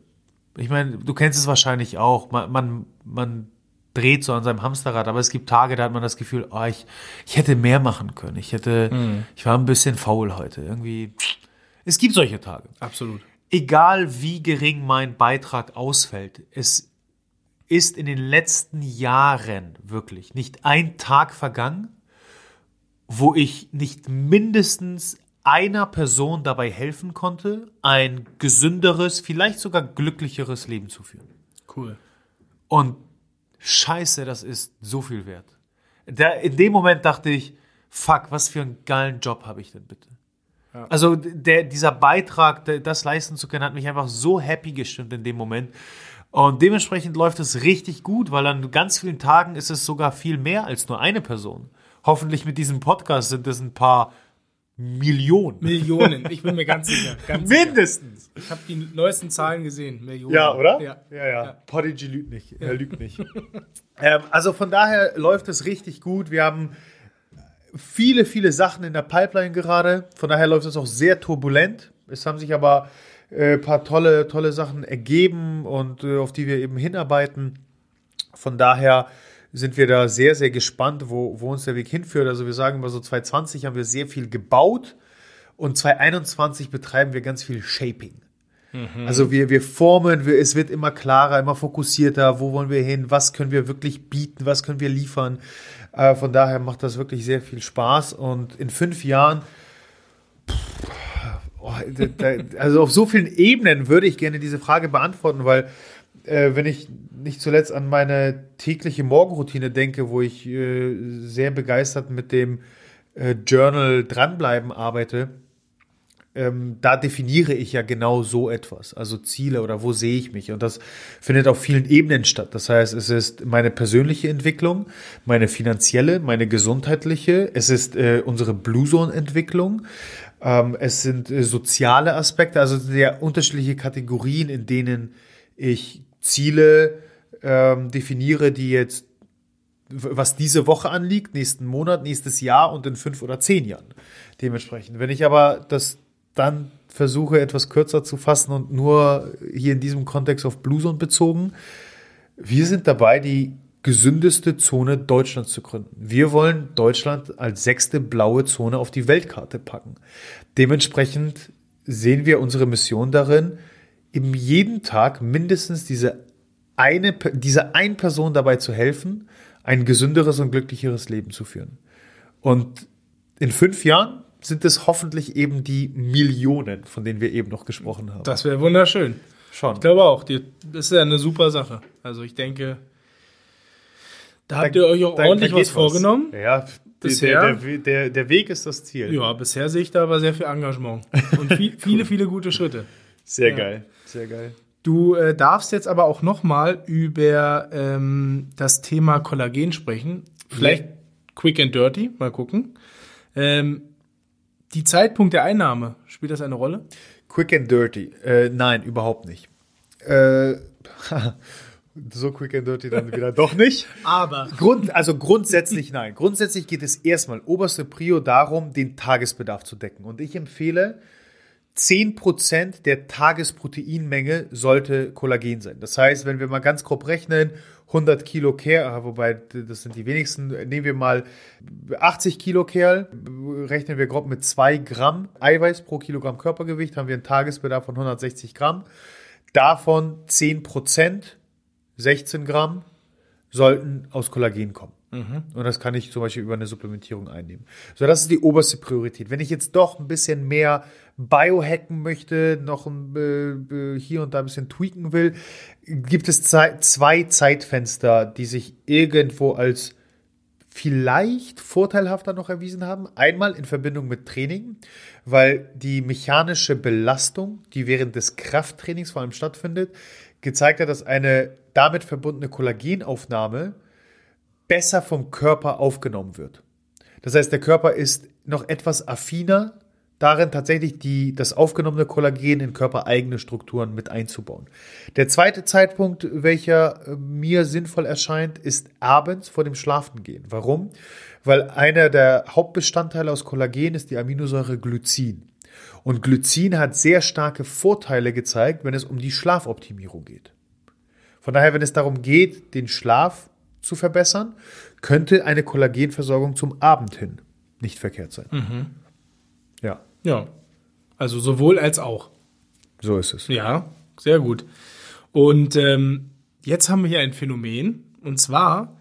Ich meine, du kennst es wahrscheinlich auch. Man, man, man dreht so an seinem Hamsterrad, aber es gibt Tage, da hat man das Gefühl, oh, ich, ich hätte mehr machen können. Ich hätte, mhm. ich war ein bisschen faul heute. Irgendwie. Es gibt solche Tage. Absolut. Egal wie gering mein Beitrag ausfällt, es ist in den letzten Jahren wirklich nicht ein Tag vergangen, wo ich nicht mindestens einer Person dabei helfen konnte, ein gesünderes, vielleicht sogar glücklicheres Leben zu führen. Cool. Und scheiße, das ist so viel wert. Da, in dem Moment dachte ich, fuck, was für einen geilen Job habe ich denn bitte? Ja. Also der, dieser Beitrag, das leisten zu können, hat mich einfach so happy gestimmt in dem Moment. Und dementsprechend läuft es richtig gut, weil an ganz vielen Tagen ist es sogar viel mehr als nur eine Person. Hoffentlich mit diesem Podcast sind es ein paar Millionen. Millionen, <laughs> ich bin mir ganz sicher. Ganz Mindestens. Sicher. Ich habe die neuesten Zahlen gesehen. Millionen. Ja, oder? Ja, ja. ja. ja. Podigy lügt nicht. Er lügt nicht. <laughs> ähm, also von daher läuft es richtig gut. Wir haben viele, viele Sachen in der Pipeline gerade. Von daher läuft es auch sehr turbulent. Es haben sich aber ein äh, paar tolle, tolle Sachen ergeben und äh, auf die wir eben hinarbeiten. Von daher sind wir da sehr, sehr gespannt, wo, wo uns der Weg hinführt. Also wir sagen immer so 2020 haben wir sehr viel gebaut und 2021 betreiben wir ganz viel Shaping. Mhm. Also wir, wir formen, wir, es wird immer klarer, immer fokussierter, wo wollen wir hin, was können wir wirklich bieten, was können wir liefern. Äh, von daher macht das wirklich sehr viel Spaß und in fünf Jahren oh, also auf so vielen Ebenen würde ich gerne diese Frage beantworten, weil äh, wenn ich nicht zuletzt an meine tägliche Morgenroutine denke, wo ich äh, sehr begeistert mit dem äh, Journal dranbleiben arbeite, ähm, da definiere ich ja genau so etwas, also Ziele oder wo sehe ich mich. Und das findet auf vielen Ebenen statt. Das heißt, es ist meine persönliche Entwicklung, meine finanzielle, meine gesundheitliche, es ist äh, unsere Blue Zone-Entwicklung, ähm, es sind äh, soziale Aspekte, also sehr unterschiedliche Kategorien, in denen ich Ziele ähm, definiere, die jetzt, was diese Woche anliegt, nächsten Monat, nächstes Jahr und in fünf oder zehn Jahren. Dementsprechend. Wenn ich aber das dann versuche, etwas kürzer zu fassen und nur hier in diesem Kontext auf Blueson bezogen, wir sind dabei, die gesündeste Zone Deutschlands zu gründen. Wir wollen Deutschland als sechste blaue Zone auf die Weltkarte packen. Dementsprechend sehen wir unsere Mission darin, eben jeden Tag mindestens diese eine, dieser ein Person dabei zu helfen, ein gesünderes und glücklicheres Leben zu führen. Und in fünf Jahren sind es hoffentlich eben die Millionen, von denen wir eben noch gesprochen haben. Das wäre wunderschön. Schon. Ich glaube auch, die, das ist ja eine super Sache. Also ich denke, da, habt ihr euch auch da, ordentlich da was vorgenommen. Ja, bisher. Der, der, der, Weg ist das Ziel. Ja, bisher sehe ich da aber sehr viel Engagement und viel, <laughs> viele, viele gute Schritte. Sehr ja. geil, sehr geil. Du äh, darfst jetzt aber auch noch mal über ähm, das Thema Kollagen sprechen. Vielleicht ja. quick and dirty, mal gucken. Ähm, die Zeitpunkt der Einnahme, spielt das eine Rolle? Quick and dirty. Äh, nein, überhaupt nicht. Äh, <laughs> so quick and dirty dann wieder doch nicht. Aber. Grund, also grundsätzlich nein. Grundsätzlich geht es erstmal oberste Prio darum, den Tagesbedarf zu decken. Und ich empfehle, 10% der Tagesproteinmenge sollte Kollagen sein. Das heißt, wenn wir mal ganz grob rechnen, 100 Kilo Kerl, wobei das sind die wenigsten, nehmen wir mal 80 Kilo Kerl, rechnen wir grob mit 2 Gramm Eiweiß pro Kilogramm Körpergewicht, haben wir einen Tagesbedarf von 160 Gramm. Davon 10%, 16 Gramm, sollten aus Kollagen kommen. Mhm. Und das kann ich zum Beispiel über eine Supplementierung einnehmen. So, das ist die oberste Priorität. Wenn ich jetzt doch ein bisschen mehr biohacken möchte, noch äh, hier und da ein bisschen tweaken will, gibt es zwei Zeitfenster, die sich irgendwo als vielleicht vorteilhafter noch erwiesen haben. Einmal in Verbindung mit Training, weil die mechanische Belastung, die während des Krafttrainings vor allem stattfindet, gezeigt hat, dass eine damit verbundene Kollagenaufnahme besser vom Körper aufgenommen wird. Das heißt, der Körper ist noch etwas affiner darin, tatsächlich die, das aufgenommene Kollagen in körpereigene Strukturen mit einzubauen. Der zweite Zeitpunkt, welcher äh, mir sinnvoll erscheint, ist abends vor dem Schlafengehen. Warum? Weil einer der Hauptbestandteile aus Kollagen ist die Aminosäure Glycin. Und Glycin hat sehr starke Vorteile gezeigt, wenn es um die Schlafoptimierung geht. Von daher, wenn es darum geht, den Schlaf zu verbessern, könnte eine Kollagenversorgung zum Abend hin nicht verkehrt sein. Mhm. Ja. Ja. Also sowohl als auch. So ist es. Ja, sehr gut. Und ähm, jetzt haben wir hier ein Phänomen. Und zwar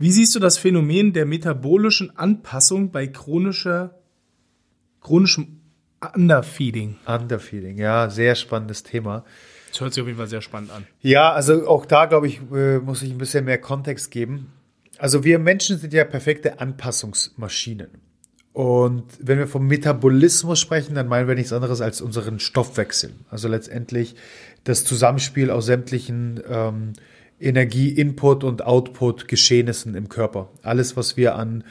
Wie siehst du das Phänomen der metabolischen Anpassung bei chronischer, chronischem Underfeeding? Underfeeding, ja, sehr spannendes Thema. Das hört sich auf jeden Fall sehr spannend an. Ja, also auch da, glaube ich, äh, muss ich ein bisschen mehr Kontext geben. Also wir Menschen sind ja perfekte Anpassungsmaschinen. Und wenn wir vom Metabolismus sprechen, dann meinen wir nichts anderes als unseren Stoffwechsel. Also letztendlich das Zusammenspiel aus sämtlichen ähm, Energie-Input und Output-Geschehnissen im Körper. Alles, was wir an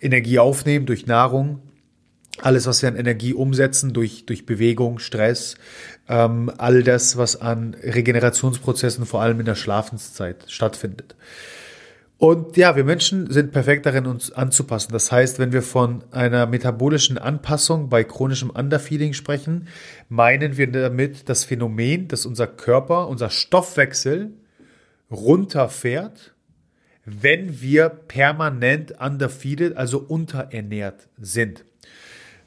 Energie aufnehmen durch Nahrung, alles, was wir an Energie umsetzen durch, durch Bewegung, Stress, ähm, all das, was an Regenerationsprozessen vor allem in der Schlafenszeit stattfindet. Und ja, wir Menschen sind perfekt darin, uns anzupassen. Das heißt, wenn wir von einer metabolischen Anpassung bei chronischem Underfeeding sprechen, meinen wir damit das Phänomen, dass unser Körper, unser Stoffwechsel runterfährt, wenn wir permanent underfeeded, also unterernährt sind.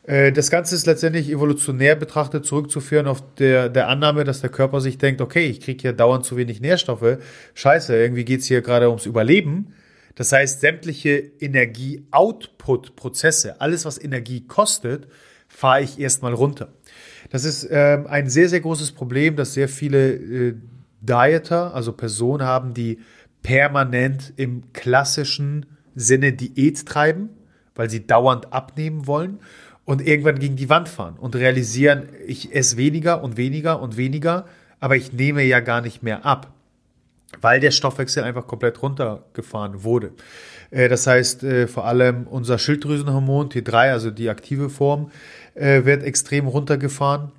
Äh, das Ganze ist letztendlich evolutionär betrachtet zurückzuführen auf der, der Annahme, dass der Körper sich denkt, okay, ich kriege hier dauernd zu wenig Nährstoffe. Scheiße, irgendwie geht es hier gerade ums Überleben. Das heißt, sämtliche Energie-Output-Prozesse, alles, was Energie kostet, fahre ich erstmal runter. Das ist ähm, ein sehr, sehr großes Problem, dass sehr viele äh, Dieter, also Personen haben, die permanent im klassischen Sinne Diät treiben, weil sie dauernd abnehmen wollen und irgendwann gegen die Wand fahren und realisieren, ich esse weniger und weniger und weniger, aber ich nehme ja gar nicht mehr ab, weil der Stoffwechsel einfach komplett runtergefahren wurde. Äh, das heißt, äh, vor allem unser Schilddrüsenhormon T3, also die aktive Form, äh, wird extrem runtergefahren.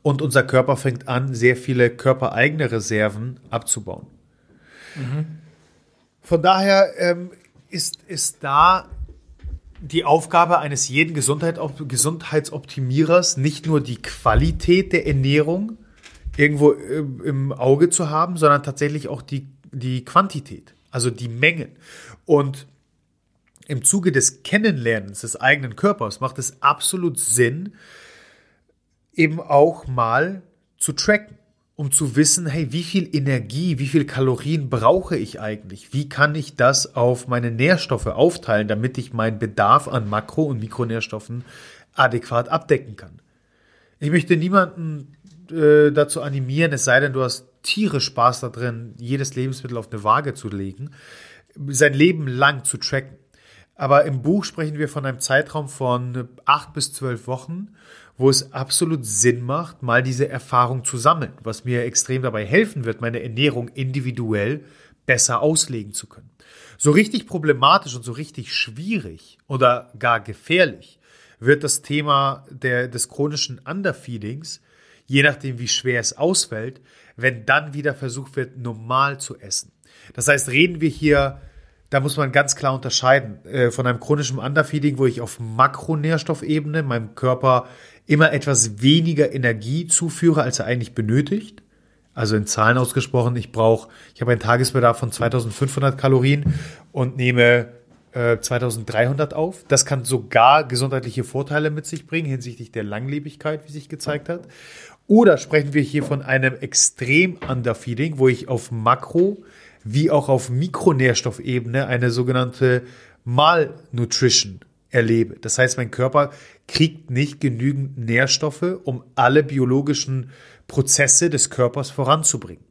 Und unser Körper fängt an, sehr viele körpereigene Reserven abzubauen. Mhm. Von daher ähm, ist, ist da die Aufgabe eines jeden Gesundheit, Gesundheitsoptimierers, nicht nur die Qualität der Ernährung irgendwo äh, im Auge zu haben, sondern tatsächlich auch die, die Quantität, also die Mengen. Und im Zuge des Kennenlernens des eigenen Körpers macht es absolut Sinn, eben auch mal zu tracken um zu wissen, hey, wie viel Energie, wie viel Kalorien brauche ich eigentlich? Wie kann ich das auf meine Nährstoffe aufteilen, damit ich meinen Bedarf an Makro- und Mikronährstoffen adäquat abdecken kann? Ich möchte niemanden äh, dazu animieren, es sei denn, du hast tierisch Spaß darin, jedes Lebensmittel auf eine Waage zu legen, sein Leben lang zu tracken. Aber im Buch sprechen wir von einem Zeitraum von acht bis zwölf Wochen, wo es absolut Sinn macht, mal diese Erfahrung zu sammeln, was mir extrem dabei helfen wird, meine Ernährung individuell besser auslegen zu können. So richtig problematisch und so richtig schwierig oder gar gefährlich wird das Thema der, des chronischen Underfeedings, je nachdem wie schwer es ausfällt, wenn dann wieder versucht wird, normal zu essen. Das heißt, reden wir hier da muss man ganz klar unterscheiden äh, von einem chronischen Underfeeding, wo ich auf Makronährstoffebene meinem Körper immer etwas weniger Energie zuführe, als er eigentlich benötigt. Also in Zahlen ausgesprochen, ich brauche, ich habe einen Tagesbedarf von 2500 Kalorien und nehme äh, 2300 auf. Das kann sogar gesundheitliche Vorteile mit sich bringen hinsichtlich der Langlebigkeit, wie sich gezeigt hat. Oder sprechen wir hier von einem extrem Underfeeding, wo ich auf Makro- wie auch auf Mikronährstoffebene eine sogenannte Malnutrition erlebe. Das heißt, mein Körper kriegt nicht genügend Nährstoffe, um alle biologischen Prozesse des Körpers voranzubringen.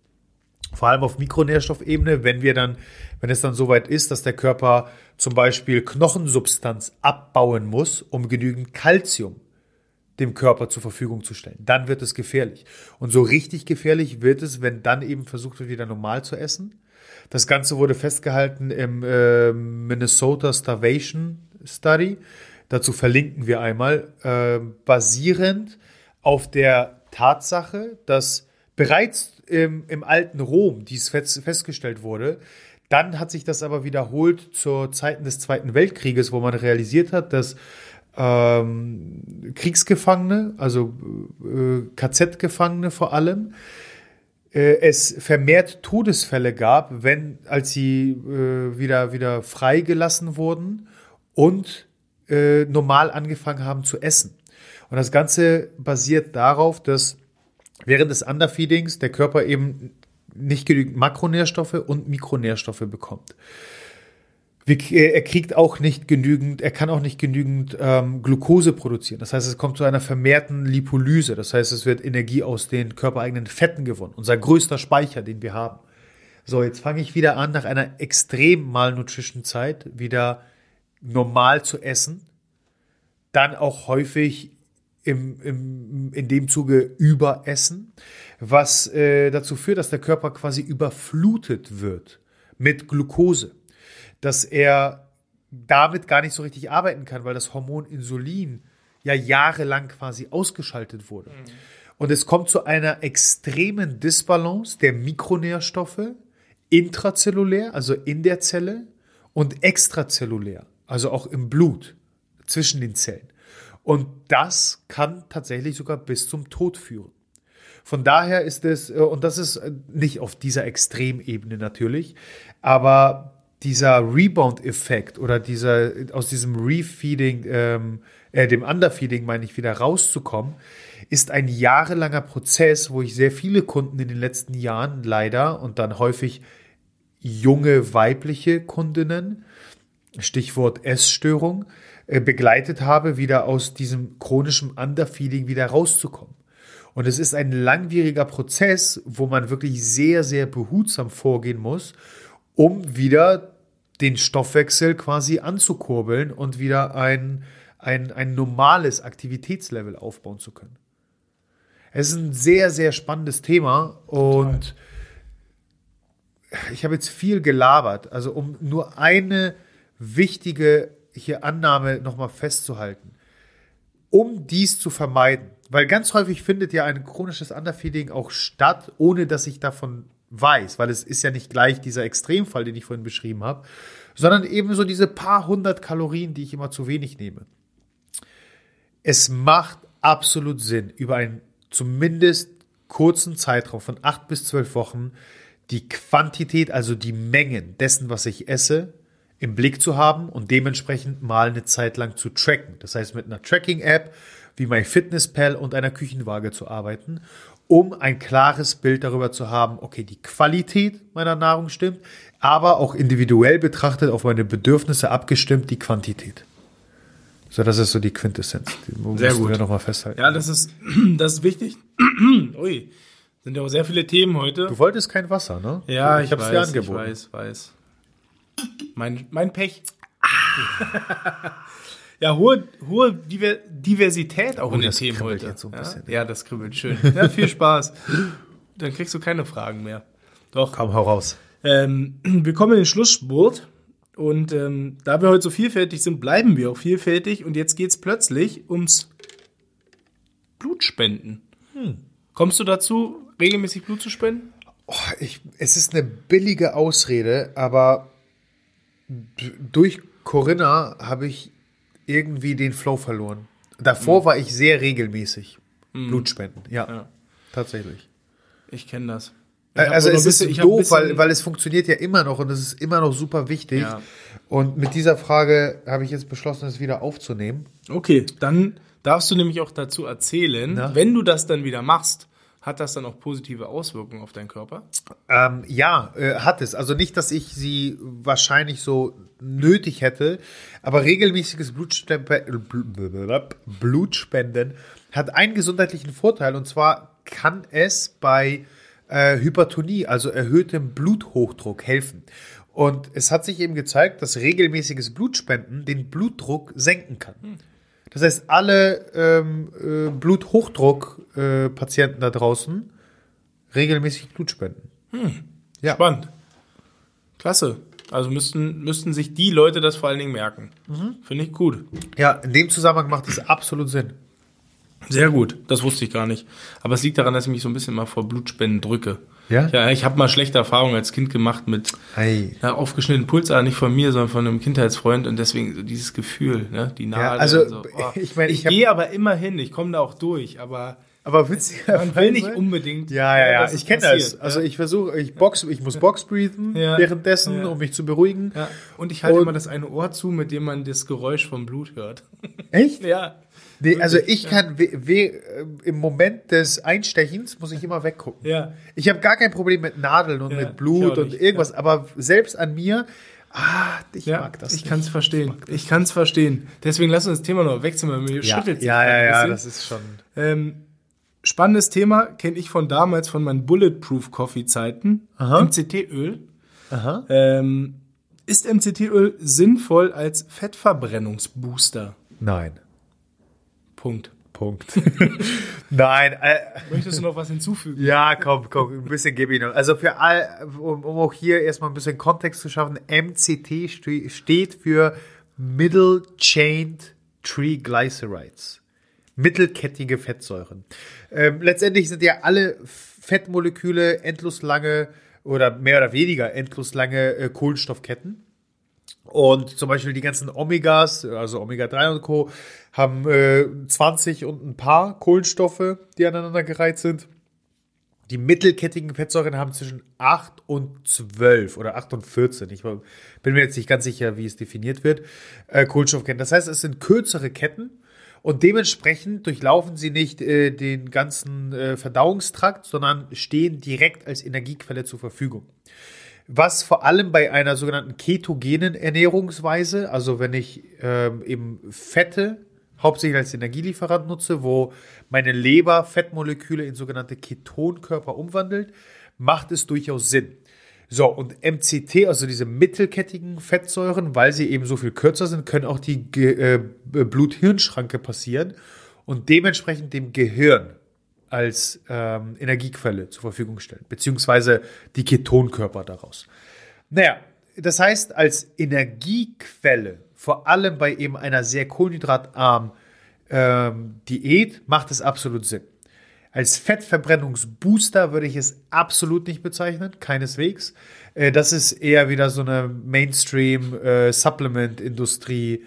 Vor allem auf Mikronährstoffebene, wenn wir dann, wenn es dann soweit ist, dass der Körper zum Beispiel Knochensubstanz abbauen muss, um genügend Kalzium dem Körper zur Verfügung zu stellen. Dann wird es gefährlich. Und so richtig gefährlich wird es, wenn dann eben versucht wird, wieder normal zu essen das Ganze wurde festgehalten im äh, Minnesota Starvation Study. Dazu verlinken wir einmal, äh, basierend auf der Tatsache, dass bereits im, im alten Rom dies fest, festgestellt wurde, dann hat sich das aber wiederholt zur Zeiten des Zweiten Weltkrieges, wo man realisiert hat, dass ähm, Kriegsgefangene, also äh, KZ-Gefangene vor allem, es vermehrt Todesfälle gab, wenn, als sie äh, wieder, wieder freigelassen wurden und äh, normal angefangen haben zu essen. Und das Ganze basiert darauf, dass während des Underfeedings der Körper eben nicht genügend Makronährstoffe und Mikronährstoffe bekommt. Äh, er kriegt auch nicht genügend, er kann auch nicht genügend ähm, Glucose produzieren. Das heißt, es kommt zu einer vermehrten Lipolyse. Das heißt, es wird Energie aus den körpereigenen Fetten gewonnen. Unser größter Speicher, den wir haben. So, jetzt fange ich wieder an, nach einer extrem malnutrition Zeit wieder normal zu essen. Dann auch häufig im, im, in dem Zuge überessen, was äh, dazu führt, dass der Körper quasi überflutet wird mit Glucose dass er damit gar nicht so richtig arbeiten kann, weil das Hormon Insulin ja jahrelang quasi ausgeschaltet wurde. Mhm. Und es kommt zu einer extremen Disbalance der Mikronährstoffe intrazellulär, also in der Zelle, und extrazellulär, also auch im Blut zwischen den Zellen. Und das kann tatsächlich sogar bis zum Tod führen. Von daher ist es, äh, und das ist äh, nicht auf dieser Extremebene natürlich, aber dieser Rebound-Effekt oder dieser aus diesem Refeeding, ähm, äh, dem Underfeeding meine ich, wieder rauszukommen, ist ein jahrelanger Prozess, wo ich sehr viele Kunden in den letzten Jahren leider und dann häufig junge weibliche Kundinnen, Stichwort Essstörung, äh, begleitet habe, wieder aus diesem chronischen Underfeeding wieder rauszukommen. Und es ist ein langwieriger Prozess, wo man wirklich sehr, sehr behutsam vorgehen muss um wieder den Stoffwechsel quasi anzukurbeln und wieder ein, ein, ein normales Aktivitätslevel aufbauen zu können. Es ist ein sehr, sehr spannendes Thema und Total. ich habe jetzt viel gelabert. Also um nur eine wichtige hier Annahme nochmal festzuhalten. Um dies zu vermeiden, weil ganz häufig findet ja ein chronisches Underfeeding auch statt, ohne dass ich davon weiß, weil es ist ja nicht gleich dieser Extremfall, den ich vorhin beschrieben habe, sondern eben so diese paar hundert Kalorien, die ich immer zu wenig nehme. Es macht absolut Sinn, über einen zumindest kurzen Zeitraum von acht bis zwölf Wochen die Quantität, also die Mengen dessen, was ich esse, im Blick zu haben und dementsprechend mal eine Zeit lang zu tracken. Das heißt, mit einer Tracking-App wie MyFitnessPal und einer Küchenwaage zu arbeiten um ein klares Bild darüber zu haben, okay, die Qualität meiner Nahrung stimmt, aber auch individuell betrachtet auf meine Bedürfnisse abgestimmt die Quantität. So, das ist so die Quintessenz. Die sehr gut. wir nochmal festhalten. Ja, das ist, <clears throat> das ist wichtig. <clears throat> Ui, sind ja auch sehr viele Themen heute. Du wolltest kein Wasser, ne? Ja, ich, ich hab's dir angeboten. Ich weiß, weiß. Mein, mein Pech. Ah. <laughs> Ja, hohe, hohe Diversität auch oh, in den Themen heute. So ja? ja, das kribbelt schön. <laughs> Ja, viel Spaß. Dann kriegst du keine Fragen mehr. Doch. Komm, hau raus. Ähm, <clears throat> wir kommen in den Schlussspurt. Und ähm, da wir heute so vielfältig sind, bleiben wir auch vielfältig. Und jetzt geht es plötzlich ums Blutspenden. Hm. Kommst du dazu, regelmäßig Blut zu spenden? Oh, ich, es ist eine billige Ausrede, aber durch Corinna habe ich irgendwie den Flow verloren. Davor mhm. war ich sehr regelmäßig. Mhm. Blutspenden, ja, ja. Tatsächlich. Ich kenne das. Ich also es bisschen, ist doof, weil, weil es funktioniert ja immer noch und es ist immer noch super wichtig. Ja. Und mit dieser Frage habe ich jetzt beschlossen, es wieder aufzunehmen. Okay, dann darfst du nämlich auch dazu erzählen, Na? wenn du das dann wieder machst, hat das dann auch positive Auswirkungen auf deinen Körper? Ähm, ja, äh, hat es. Also nicht, dass ich sie wahrscheinlich so nötig hätte, aber regelmäßiges Blutspenden hat einen gesundheitlichen Vorteil und zwar kann es bei äh, Hypertonie, also erhöhtem Bluthochdruck helfen. Und es hat sich eben gezeigt, dass regelmäßiges Blutspenden den Blutdruck senken kann. Hm. Das heißt, alle ähm, äh, Bluthochdruck-Patienten äh, da draußen regelmäßig Blut spenden. Hm. Ja. Spannend. Klasse. Also müssten, müssten sich die Leute das vor allen Dingen merken. Mhm. Finde ich gut. Ja, in dem Zusammenhang macht es absolut Sinn. Sehr gut, das wusste ich gar nicht. Aber es liegt daran, dass ich mich so ein bisschen mal vor Blutspenden drücke. Ja? Ja, ich habe mal schlechte Erfahrungen als Kind gemacht mit ja, aufgeschnittenen Pulsadern, nicht von mir, sondern von einem Kindheitsfreund und deswegen so dieses Gefühl, ne, die Nadel. Ja, also so. <laughs> oh. ich meine, ich, ich gehe aber immer hin, ich komme da auch durch, aber aber witzig, man will nicht unbedingt. Ja, ja, ja. Ich kenne das. Also ich versuche, ich box, ich muss Box breathen ja. währenddessen, um mich zu beruhigen. Ja. Und ich halte und immer das eine Ohr zu, mit dem man das Geräusch vom Blut hört. Echt? <laughs> ja. Nee, also ich kann we, we, äh, im Moment des Einstechens muss ich immer weggucken. Ja. Ich habe gar kein Problem mit Nadeln und ja, mit Blut und irgendwas, ja. aber selbst an mir, Ah, ich ja, mag das. Ich kann es verstehen. Ich kann es verstehen. Deswegen lass uns das Thema noch wechseln, weil mir ja. schüttelt Ja, ja, ja, das ist schon. Ähm, spannendes Thema kenne ich von damals von meinen Bulletproof Coffee Zeiten. MCT-Öl. Ähm, ist MCT-Öl sinnvoll als Fettverbrennungsbooster? Nein. Punkt. Punkt. <laughs> Nein. Äh, Möchtest du noch was hinzufügen? Ja, komm, komm, ein bisschen gebe ich noch. Also für all, um, um auch hier erstmal ein bisschen Kontext zu schaffen, MCT steht für Middle Chained Triglycerides. Mittelkettige Fettsäuren. Ähm, letztendlich sind ja alle Fettmoleküle endlos lange oder mehr oder weniger endlos lange äh, Kohlenstoffketten. Und zum Beispiel die ganzen Omegas, also Omega-3 und Co., haben äh, 20 und ein paar Kohlenstoffe, die aneinander gereiht sind. Die mittelkettigen Fettsäuren haben zwischen 8 und 12 oder 8 und 14. Ich bin mir jetzt nicht ganz sicher, wie es definiert wird. Äh, Kohlenstoffketten. Das heißt, es sind kürzere Ketten und dementsprechend durchlaufen sie nicht äh, den ganzen äh, Verdauungstrakt, sondern stehen direkt als Energiequelle zur Verfügung was vor allem bei einer sogenannten ketogenen Ernährungsweise, also wenn ich ähm, eben Fette hauptsächlich als Energielieferant nutze, wo meine Leber Fettmoleküle in sogenannte Ketonkörper umwandelt, macht es durchaus Sinn. So, und MCT, also diese mittelkettigen Fettsäuren, weil sie eben so viel kürzer sind, können auch die äh, Blut-Hirn-Schranke passieren und dementsprechend dem Gehirn als ähm, Energiequelle zur Verfügung stellen, beziehungsweise die Ketonkörper daraus. Naja, das heißt, als Energiequelle, vor allem bei eben einer sehr kohlenhydratarmen ähm, Diät, macht es absolut Sinn. Als Fettverbrennungsbooster würde ich es absolut nicht bezeichnen, keineswegs. Äh, das ist eher wieder so eine Mainstream-Supplement-Industrie. Äh,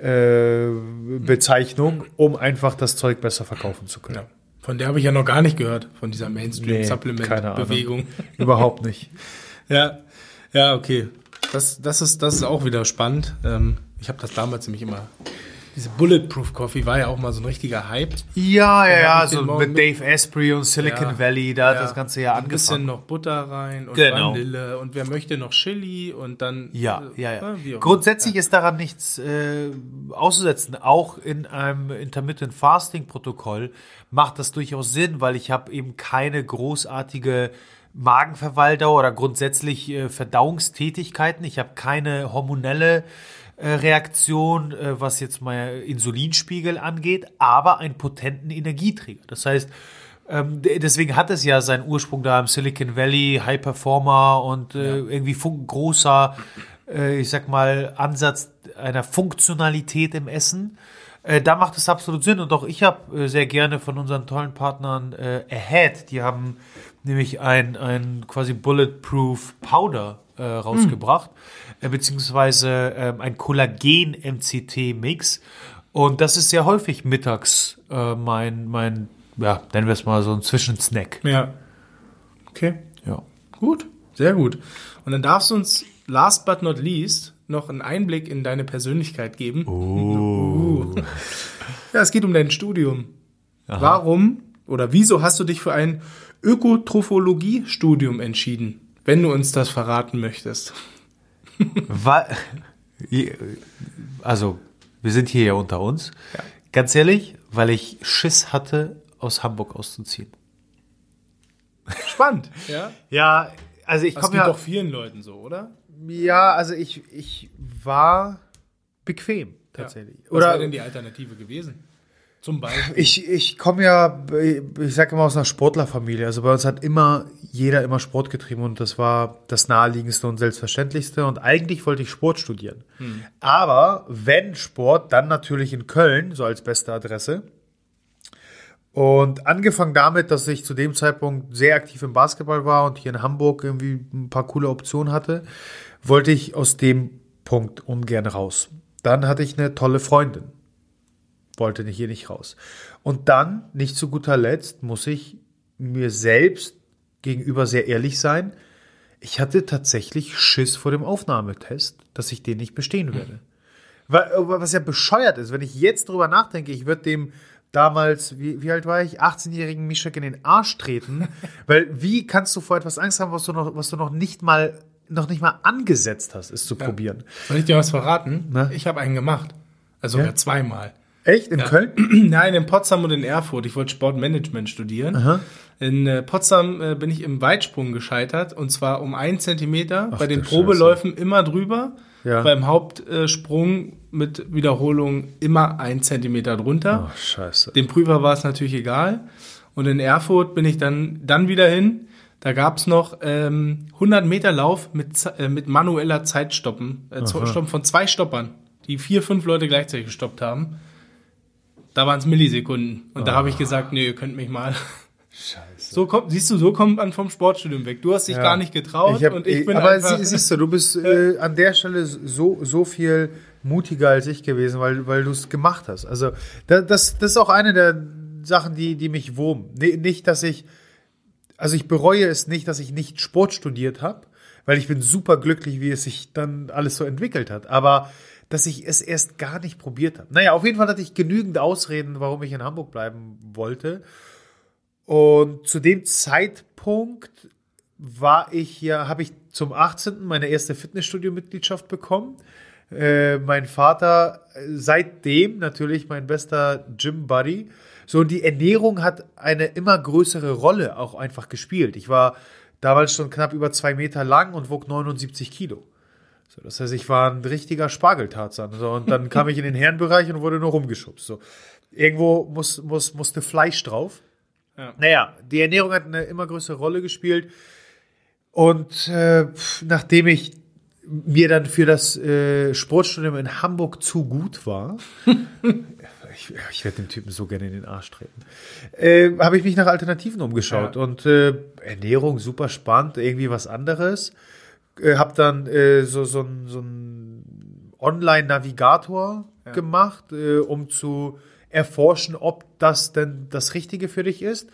äh, Bezeichnung, um einfach das Zeug besser verkaufen zu können. Ja. Von der habe ich ja noch gar nicht gehört, von dieser Mainstream-Supplement-Bewegung. Nee, Überhaupt nicht. <laughs> ja, ja, okay. Das, das, ist, das ist auch wieder spannend. Ähm, ich habe das damals nämlich immer diese Bulletproof Coffee war ja auch mal so ein richtiger Hype. Ja, ja, ja, so mit Dave Asprey und Silicon ja, Valley, da ja, hat das ganze ja angefangen. Ein bisschen noch Butter rein und genau. Vanille und wer möchte noch Chili und dann. Ja, ja, ja. Äh, Grundsätzlich ist daran nichts äh, auszusetzen. Auch in einem Intermittent Fasting Protokoll macht das durchaus Sinn, weil ich habe eben keine großartige Magenverwalter oder grundsätzlich äh, Verdauungstätigkeiten. Ich habe keine hormonelle äh, Reaktion, äh, was jetzt mal Insulinspiegel angeht, aber einen potenten Energieträger. Das heißt, ähm, deswegen hat es ja seinen Ursprung da im Silicon Valley, High Performer und äh, ja. irgendwie großer, ich sag mal, Ansatz einer Funktionalität im Essen. da macht es absolut Sinn und auch ich habe sehr gerne von unseren tollen Partnern Ahead, die haben nämlich ein, ein quasi Bulletproof Powder rausgebracht. Hm äh, beziehungsweise äh, ein Kollagen-MCT-Mix. Und das ist sehr häufig mittags äh, mein, mein, ja, nennen wir es mal so ein Zwischensnack. Ja. Okay. Ja. Gut, sehr gut. Und dann darfst du uns last but not least noch einen Einblick in deine Persönlichkeit geben. Oh. Ja, es geht um dein Studium. Aha. Warum oder wieso hast du dich für ein Ökotrophologie-Studium entschieden, wenn du uns das verraten möchtest? <laughs> also, wir sind hier ja unter uns. Ja. Ganz ehrlich, weil ich Schiss hatte, aus Hamburg auszuziehen. Spannend, <laughs> ja? Ja, also ich komme ja. doch vielen Leuten so, oder? Ja, also ich, ich war bequem, tatsächlich. Ja. Was oder, wäre denn die Alternative gewesen? Zum Beispiel. Ich, ich komme ja, ich sage immer aus einer Sportlerfamilie. Also bei uns hat immer jeder immer Sport getrieben und das war das naheliegendste und selbstverständlichste. Und eigentlich wollte ich Sport studieren. Hm. Aber wenn Sport, dann natürlich in Köln, so als beste Adresse. Und angefangen damit, dass ich zu dem Zeitpunkt sehr aktiv im Basketball war und hier in Hamburg irgendwie ein paar coole Optionen hatte, wollte ich aus dem Punkt ungern raus. Dann hatte ich eine tolle Freundin wollte hier nicht raus. Und dann, nicht zu guter Letzt, muss ich mir selbst gegenüber sehr ehrlich sein. Ich hatte tatsächlich Schiss vor dem Aufnahmetest, dass ich den nicht bestehen mhm. werde. Was ja bescheuert ist, wenn ich jetzt drüber nachdenke, ich würde dem damals, wie, wie alt war ich, 18-jährigen Mischek in den Arsch treten, <laughs> weil wie kannst du vor etwas Angst haben, was du noch, was du noch nicht mal noch nicht mal angesetzt hast, es zu ja. probieren. Soll ich dir was verraten? Na? Ich habe einen gemacht. Also ja? zweimal. Echt? In ja. Köln? <clears throat> Nein, in Potsdam und in Erfurt. Ich wollte Sportmanagement studieren. Aha. In äh, Potsdam äh, bin ich im Weitsprung gescheitert und zwar um einen Zentimeter. Ach, bei den Probeläufen Scheiße. immer drüber. Ja. Beim Hauptsprung mit Wiederholung immer ein Zentimeter drunter. Ach, scheiße. Dem Prüfer war es natürlich egal. Und in Erfurt bin ich dann, dann wieder hin. Da gab's noch ähm, 100 Meter Lauf mit, äh, mit manueller Zeitstoppen. Äh, Stoppen von zwei Stoppern, die vier, fünf Leute gleichzeitig gestoppt haben. Da waren es Millisekunden. Und oh. da habe ich gesagt, nee, ihr könnt mich mal. Scheiße. So kommt, siehst du, so kommt man vom Sportstudium weg. Du hast dich ja. gar nicht getraut ich hab, und ich bin Aber einfach, siehst du, du bist <laughs> äh, an der Stelle so, so viel mutiger als ich gewesen, weil, weil du es gemacht hast. Also das, das, das ist auch eine der Sachen, die, die mich wurmen. Nicht, dass ich, also ich bereue es nicht, dass ich nicht Sport studiert habe, weil ich bin super glücklich, wie es sich dann alles so entwickelt hat. Aber dass ich es erst gar nicht probiert habe. Naja, auf jeden Fall hatte ich genügend Ausreden, warum ich in Hamburg bleiben wollte. Und zu dem Zeitpunkt war ich hier, habe ich zum 18. meine erste Fitnessstudio-Mitgliedschaft bekommen. Äh, mein Vater seitdem natürlich mein bester Gym-Buddy. So, und die Ernährung hat eine immer größere Rolle auch einfach gespielt. Ich war damals schon knapp über zwei Meter lang und wog 79 Kilo. So, das heißt, ich war ein richtiger Spargeltarzan. So, und dann kam ich in den Herrenbereich und wurde nur rumgeschubst. So. Irgendwo muss, muss, musste Fleisch drauf. Ja. Naja, die Ernährung hat eine immer größere Rolle gespielt. Und äh, nachdem ich mir dann für das äh, Sportstudium in Hamburg zu gut war, <laughs> ich, ich werde dem Typen so gerne in den Arsch treten, äh, habe ich mich nach Alternativen umgeschaut. Ja. Und äh, Ernährung super spannend, irgendwie was anderes äh, habe dann äh, so, so, so einen Online-Navigator ja. gemacht, äh, um zu erforschen, ob das denn das Richtige für dich ist.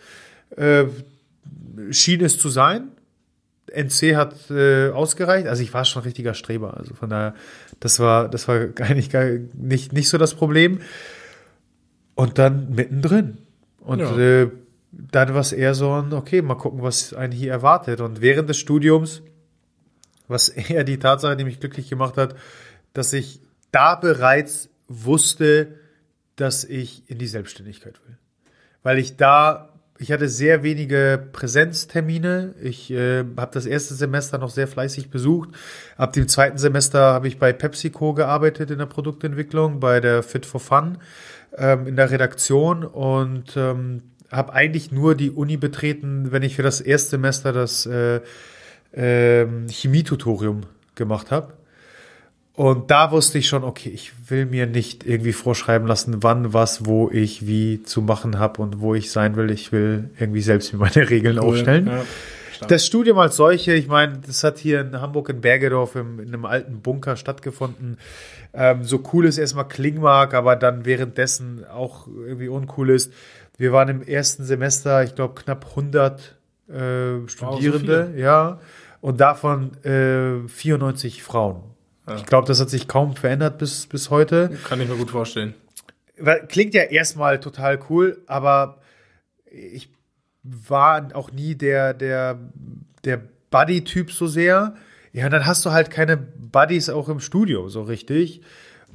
Äh, schien es zu sein. NC hat äh, ausgereicht. Also ich war schon ein richtiger Streber. Also von daher, das war, das war <laughs> eigentlich gar nicht, nicht so das Problem. Und dann mittendrin. Und ja. äh, dann war es eher so ein, okay, mal gucken, was einen hier erwartet. Und während des Studiums was eher die Tatsache, die mich glücklich gemacht hat, dass ich da bereits wusste, dass ich in die Selbstständigkeit will. Weil ich da, ich hatte sehr wenige Präsenztermine. Ich äh, habe das erste Semester noch sehr fleißig besucht. Ab dem zweiten Semester habe ich bei PepsiCo gearbeitet in der Produktentwicklung, bei der Fit for Fun ähm, in der Redaktion und ähm, habe eigentlich nur die Uni betreten, wenn ich für das erste Semester das äh, ähm, Chemietutorium gemacht habe. Und da wusste ich schon, okay, ich will mir nicht irgendwie vorschreiben lassen, wann, was, wo ich wie zu machen habe und wo ich sein will. Ich will irgendwie selbst mir <laughs> meine Regeln cool. aufstellen. Ja, das Studium als solche, ich meine, das hat hier in Hamburg in Bergedorf im, in einem alten Bunker stattgefunden. Ähm, so cool es erstmal klingen mag, aber dann währenddessen auch irgendwie uncool ist. Wir waren im ersten Semester, ich glaube, knapp 100 äh, Studierende, wow, so ja und davon äh, 94 Frauen. Ja. Ich glaube, das hat sich kaum verändert bis, bis heute. Kann ich mir gut vorstellen. Klingt ja erstmal total cool, aber ich war auch nie der, der, der Buddy-Typ so sehr. Ja, und dann hast du halt keine Buddies auch im Studio so richtig.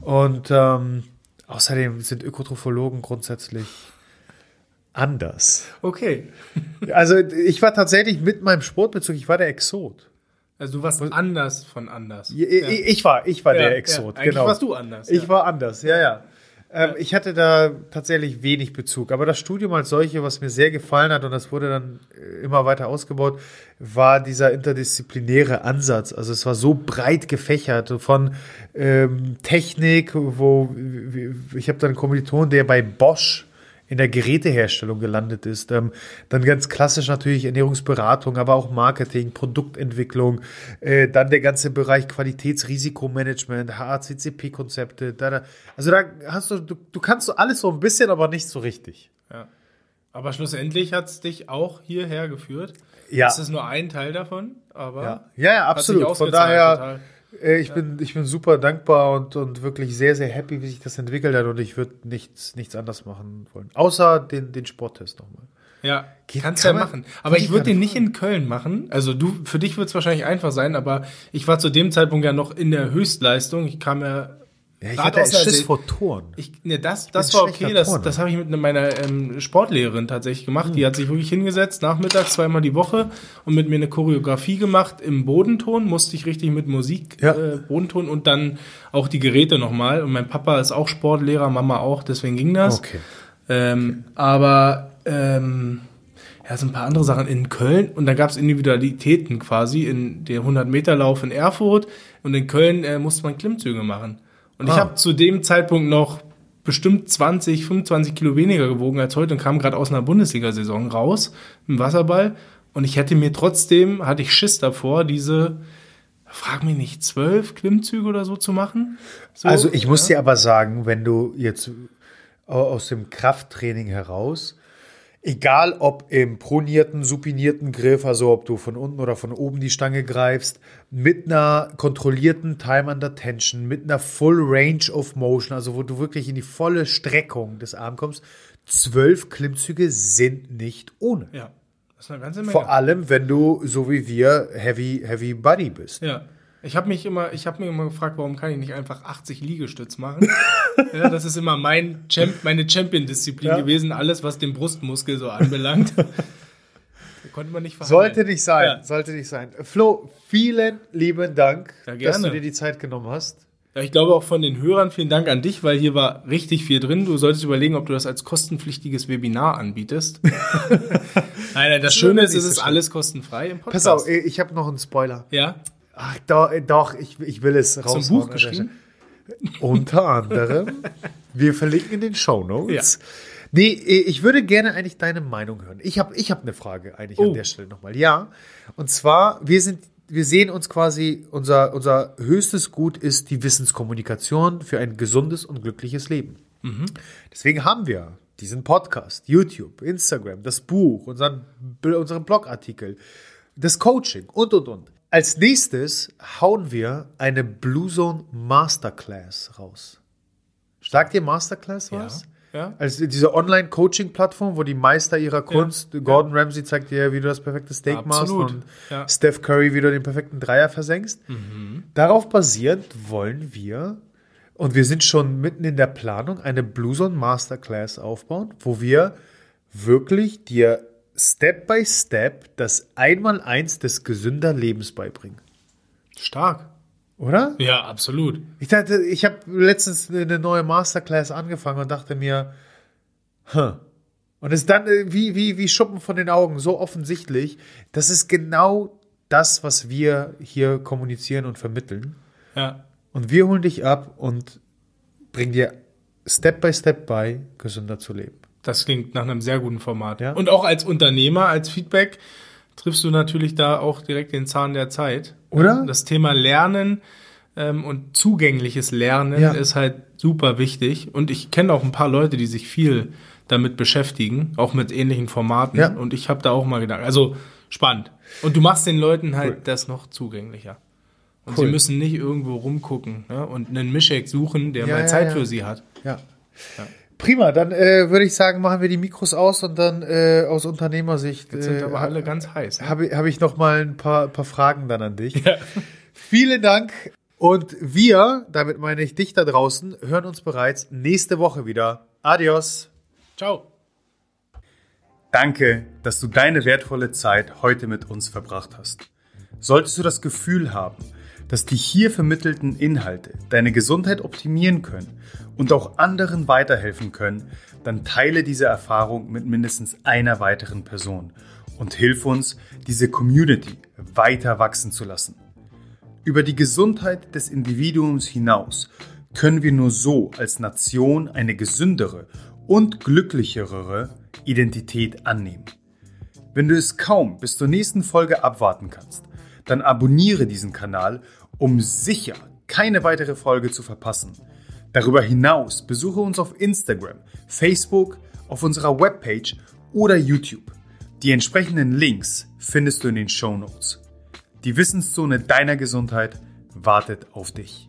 Und ähm, außerdem sind Ökotrophologen grundsätzlich anders. Okay. <laughs> also ich war tatsächlich mit meinem Sportbezug, ich war der Exot. Also du warst Was? anders von anders. Ja, ja. Ich war, ich war ja, der Exot. Eigentlich genau. warst du anders. Ich war anders, ja, ja. Ähm, ich hatte da tatsächlich wenig Bezug. Aber das Studium als solche, was mir sehr gefallen hat, und das wurde dann äh, immer weiter ausgebaut, war dieser interdisziplinäre Ansatz. Also es war so breit gefächert von ähm, Technik, wo ich habe dann einen Kommiliton, der bei Bosch in der Geräteherstellung gelandet ist. Ähm, dann ganz klassisch natürlich Ernährungsberatung, aber auch Marketing, Produktentwicklung, äh, dann der ganze Bereich Qualitätsrisikomanagement, HACCP-Konzepte. Da, da. Also da hast du, du, du kannst so alles so ein bisschen, aber nicht so richtig. Ja. Aber schlussendlich hat es dich auch hierher geführt. Ja. Das ist nur ein Teil davon, aber. Ja, ja, ja absolut. Von daher. Total. Äh, ich, bin, ich bin super dankbar und, und wirklich sehr, sehr happy, wie sich das entwickelt hat und ich würde nichts, nichts anders machen wollen. Außer den, den Sporttest nochmal. Ja, Geht, kannst kann ja machen. Aber ich würde den nicht in Köln machen. Also du, für dich wird es wahrscheinlich einfach sein, aber ich war zu dem Zeitpunkt ja noch in der Höchstleistung. Ich kam ja ja, ich hatte Schiss vor Toren. Ich, ne, das, das war okay. Das, das habe ich mit meiner ähm, Sportlehrerin tatsächlich gemacht. Mhm. Die hat sich wirklich hingesetzt, nachmittags zweimal die Woche und mit mir eine Choreografie gemacht im Bodenton. Musste ich richtig mit Musik, ja. äh, Bodenton und dann auch die Geräte nochmal. Und mein Papa ist auch Sportlehrer, Mama auch, deswegen ging das. Okay. Ähm, okay. Aber ähm, ja, so ein paar andere Sachen in Köln und da gab es Individualitäten quasi in der 100-Meter-Lauf in Erfurt und in Köln äh, musste man Klimmzüge machen. Und ah. ich habe zu dem Zeitpunkt noch bestimmt 20, 25 Kilo weniger gewogen als heute und kam gerade aus einer Bundesliga-Saison raus im Wasserball. Und ich hätte mir trotzdem, hatte ich Schiss davor, diese, frag mich nicht, zwölf Klimmzüge oder so zu machen. So, also ich muss dir aber sagen, wenn du jetzt aus dem Krafttraining heraus Egal ob im pronierten, supinierten Griff, also ob du von unten oder von oben die Stange greifst, mit einer kontrollierten Time under Tension, mit einer Full Range of Motion, also wo du wirklich in die volle Streckung des Arms kommst, zwölf Klimmzüge sind nicht ohne. Ja, das ist eine ganze Menge. Vor allem, wenn du, so wie wir, Heavy, Heavy Buddy bist. Ja. Ich habe mich immer, ich habe mir immer gefragt, warum kann ich nicht einfach 80 Liegestütz machen? <laughs> ja, das ist immer mein Champ, meine Champion-Disziplin ja. gewesen, alles was den Brustmuskel so anbelangt. <laughs> konnte man nicht verhandeln. Sollte nicht sein, ja. sollte nicht sein. Flo, vielen lieben Dank, dass du dir die Zeit genommen hast. Ja, ich glaube auch von den Hörern vielen Dank an dich, weil hier war richtig viel drin. Du solltest überlegen, ob du das als kostenpflichtiges Webinar anbietest. <laughs> nein, nein, das Schöne ist, es ist alles kostenfrei im Podcast. Pass auf, ich habe noch einen Spoiler. Ja? Ach, doch, doch ich, ich will es raus. Ein Buch geschrieben? Unter anderem. <laughs> Wir verlinken in den Show Notes. Ja. Nee, ich würde gerne eigentlich deine Meinung hören. Ich habe ich hab eine Frage eigentlich oh. an der Stelle nochmal. Ja, und zwar, wir sind, wir sehen uns quasi, unser, unser höchstes Gut ist die Wissenskommunikation für ein gesundes und glückliches Leben. Mhm. Deswegen haben wir diesen Podcast, YouTube, Instagram, das Buch, unseren, unseren Blogartikel, das Coaching und, und, und. Als nächstes hauen wir eine Blue Zone Masterclass raus. Sagt dir Masterclass was? Ja. ja. Also diese Online-Coaching-Plattform, wo die Meister ihrer Kunst, ja. Gordon ja. Ramsay zeigt dir, wie du das perfekte Steak Absolut. machst und Steph Curry, wie du den perfekten Dreier versenkst. Mhm. Darauf basierend wollen wir, und wir sind schon mitten in der Planung, eine Blue Zone Masterclass aufbauen, wo wir wirklich dir Step by Step das Einmaleins des gesünder Lebens beibringen. Stark. Oder? Ja, absolut. Ich dachte, ich habe letztens eine neue Masterclass angefangen und dachte mir, huh. Und es ist dann äh, wie, wie, wie Schuppen von den Augen, so offensichtlich. Das ist genau das, was wir hier kommunizieren und vermitteln. Ja. Und wir holen dich ab und bringen dir Step by Step bei, gesünder zu leben. Das klingt nach einem sehr guten Format. Ja. Und auch als Unternehmer, als Feedback, triffst du natürlich da auch direkt den Zahn der Zeit. Oder? Das Thema Lernen ähm, und zugängliches Lernen ja. ist halt super wichtig. Und ich kenne auch ein paar Leute, die sich viel damit beschäftigen, auch mit ähnlichen Formaten. Ja. Und ich habe da auch mal gedacht, also spannend. Und du machst den Leuten halt cool. das noch zugänglicher. Und cool. sie müssen nicht irgendwo rumgucken ne? und einen Mischek suchen, der ja, mal Zeit für sie hat. Ja. Prima, dann äh, würde ich sagen, machen wir die Mikros aus und dann äh, aus Unternehmersicht. Jetzt sind äh, aber alle ganz heiß. Ne? Habe hab ich noch mal ein paar, paar Fragen dann an dich. <laughs> Ja. Vielen Dank. Und wir, damit meine ich dich da draußen, hören uns bereits nächste Woche wieder. Adios. Ciao. Danke, dass du deine wertvolle Zeit heute mit uns verbracht hast. Solltest du das Gefühl haben, dass die hier vermittelten Inhalte deine Gesundheit optimieren können und auch anderen weiterhelfen können, dann teile diese Erfahrung mit mindestens einer weiteren Person und hilf uns, diese Community weiter wachsen zu lassen. Über die Gesundheit des Individuums hinaus können wir nur so als Nation eine gesündere und glücklichere Identität annehmen. Wenn du es kaum bis zur nächsten Folge abwarten kannst, dann abonniere diesen Kanal um sicher keine weitere Folge zu verpassen. Darüber hinaus besuche uns auf Instagram, Facebook, auf unserer Webpage oder YouTube. Die entsprechenden Links findest du in den Show Notes. Die Wissenszone deiner Gesundheit wartet auf dich.